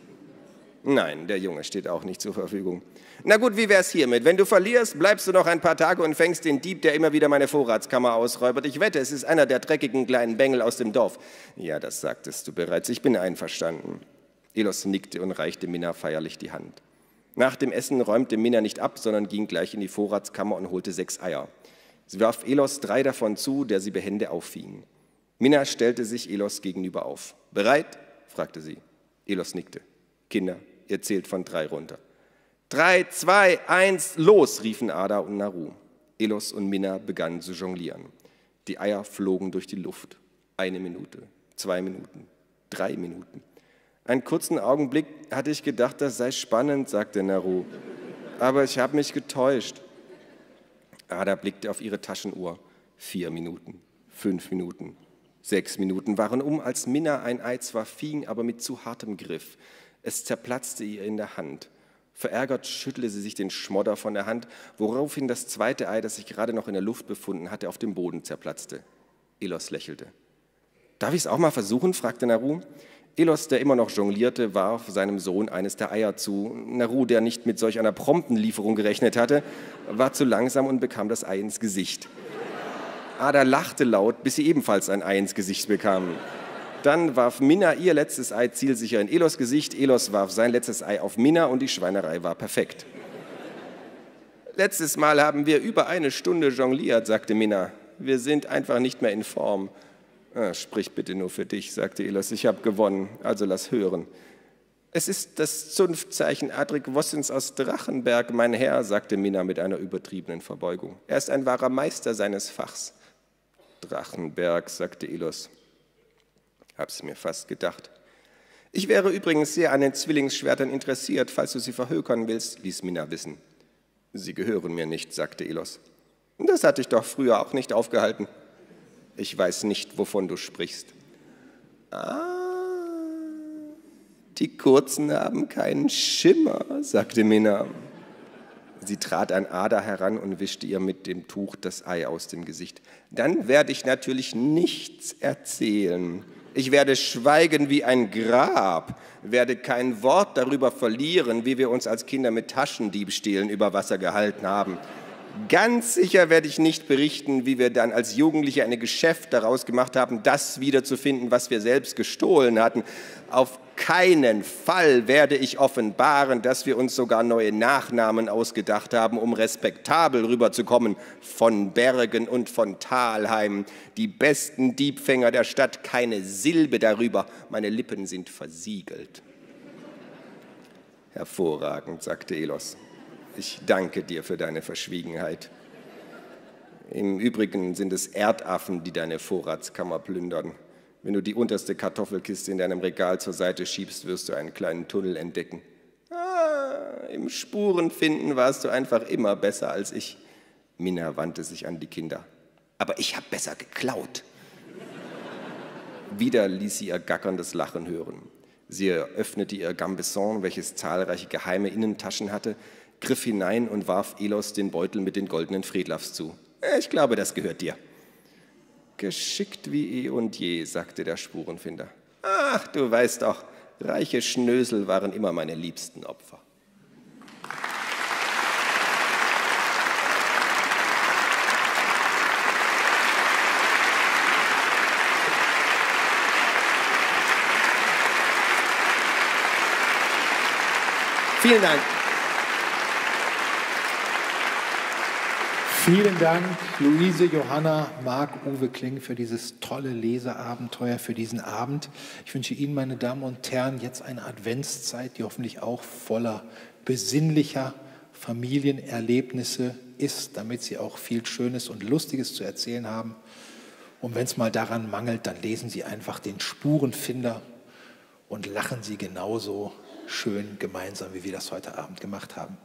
Nein, der Junge steht auch nicht zur Verfügung. Na gut, wie wär's hiermit? Wenn du verlierst, bleibst du noch ein paar Tage und fängst den Dieb, der immer wieder meine Vorratskammer ausräubert. Ich wette, es ist einer der dreckigen kleinen Bengel aus dem Dorf. Ja, das sagtest du bereits. Ich bin einverstanden. Elos nickte und reichte Minna feierlich die Hand. Nach dem Essen räumte Minna nicht ab, sondern ging gleich in die Vorratskammer und holte sechs Eier. Sie warf Elos drei davon zu, der sie behende auffing. Minna stellte sich Elos gegenüber auf. Bereit? fragte sie. Elos nickte. Kinder, ihr zählt von drei runter. Drei, zwei, eins, los, riefen Ada und Naru. Elos und Minna begannen zu jonglieren. Die Eier flogen durch die Luft. Eine Minute, zwei Minuten, drei Minuten. Einen kurzen Augenblick hatte ich gedacht, das sei spannend, sagte Naru. Aber ich habe mich getäuscht. Ada blickte auf ihre Taschenuhr. Vier Minuten, fünf Minuten, sechs Minuten waren um, als Minna ein Ei zwar fing, aber mit zu hartem Griff. Es zerplatzte ihr in der Hand. Verärgert schüttelte sie sich den Schmodder von der Hand, woraufhin das zweite Ei, das sich gerade noch in der Luft befunden hatte, auf dem Boden zerplatzte. Elos lächelte. Darf ich es auch mal versuchen? fragte Naru. Elos, der immer noch jonglierte, warf seinem Sohn eines der Eier zu. Naru, der nicht mit solch einer prompten Lieferung gerechnet hatte, war zu langsam und bekam das Ei ins Gesicht. Ada lachte laut, bis sie ebenfalls ein Ei ins Gesicht bekam. Dann warf Minna ihr letztes Ei zielsicher in Elos Gesicht. Elos warf sein letztes Ei auf Minna und die Schweinerei war perfekt. Letztes Mal haben wir über eine Stunde jongliert, sagte Minna. Wir sind einfach nicht mehr in Form. Ah, sprich bitte nur für dich, sagte Elos. Ich habe gewonnen, also lass hören. Es ist das Zunftzeichen Adrik Wossens aus Drachenberg, mein Herr, sagte Minna mit einer übertriebenen Verbeugung. Er ist ein wahrer Meister seines Fachs. Drachenberg, sagte Elos. Hab's mir fast gedacht. Ich wäre übrigens sehr an den Zwillingsschwertern interessiert, falls du sie verhökern willst, ließ Minna wissen. Sie gehören mir nicht, sagte Elos. Das hatte ich doch früher auch nicht aufgehalten. Ich weiß nicht, wovon du sprichst. Ah, die Kurzen haben keinen Schimmer, sagte Minna. Sie trat an Ada heran und wischte ihr mit dem Tuch das Ei aus dem Gesicht. Dann werde ich natürlich nichts erzählen. Ich werde schweigen wie ein Grab, werde kein Wort darüber verlieren, wie wir uns als Kinder mit Taschendiebstählen über Wasser gehalten haben. Ganz sicher werde ich nicht berichten, wie wir dann als Jugendliche ein Geschäft daraus gemacht haben, das wiederzufinden, was wir selbst gestohlen hatten. Auf keinen Fall werde ich offenbaren, dass wir uns sogar neue Nachnamen ausgedacht haben, um respektabel rüberzukommen. Von Bergen und von Talheim, die besten Diebfänger der Stadt, keine Silbe darüber. Meine Lippen sind versiegelt. Hervorragend, sagte Elos. Ich danke dir für deine Verschwiegenheit. Im Übrigen sind es Erdaffen, die deine Vorratskammer plündern. Wenn du die unterste Kartoffelkiste in deinem Regal zur Seite schiebst, wirst du einen kleinen Tunnel entdecken. Ah, Im Spurenfinden warst du einfach immer besser als ich. Minna wandte sich an die Kinder. Aber ich habe besser geklaut. Wieder ließ sie ihr gackerndes Lachen hören. Sie öffnete ihr Gambesson, welches zahlreiche geheime Innentaschen hatte, griff hinein und warf Elos den Beutel mit den goldenen Friedlafs zu. Ich glaube, das gehört dir. Geschickt wie eh und je, sagte der Spurenfinder. Ach, du weißt doch, reiche Schnösel waren immer meine liebsten Opfer. Vielen Dank. Vielen Dank, Luise, Johanna, Marc, Uwe Kling, für dieses tolle Leseabenteuer, für diesen Abend. Ich wünsche Ihnen, meine Damen und Herren, jetzt eine Adventszeit, die hoffentlich auch voller besinnlicher Familienerlebnisse ist, damit Sie auch viel Schönes und Lustiges zu erzählen haben. Und wenn es mal daran mangelt, dann lesen Sie einfach den Spurenfinder und lachen Sie genauso schön gemeinsam, wie wir das heute Abend gemacht haben.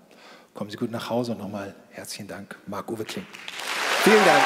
Kommen Sie gut nach Hause und nochmal herzlichen Dank, Marc-Uwe Kling. Vielen Dank.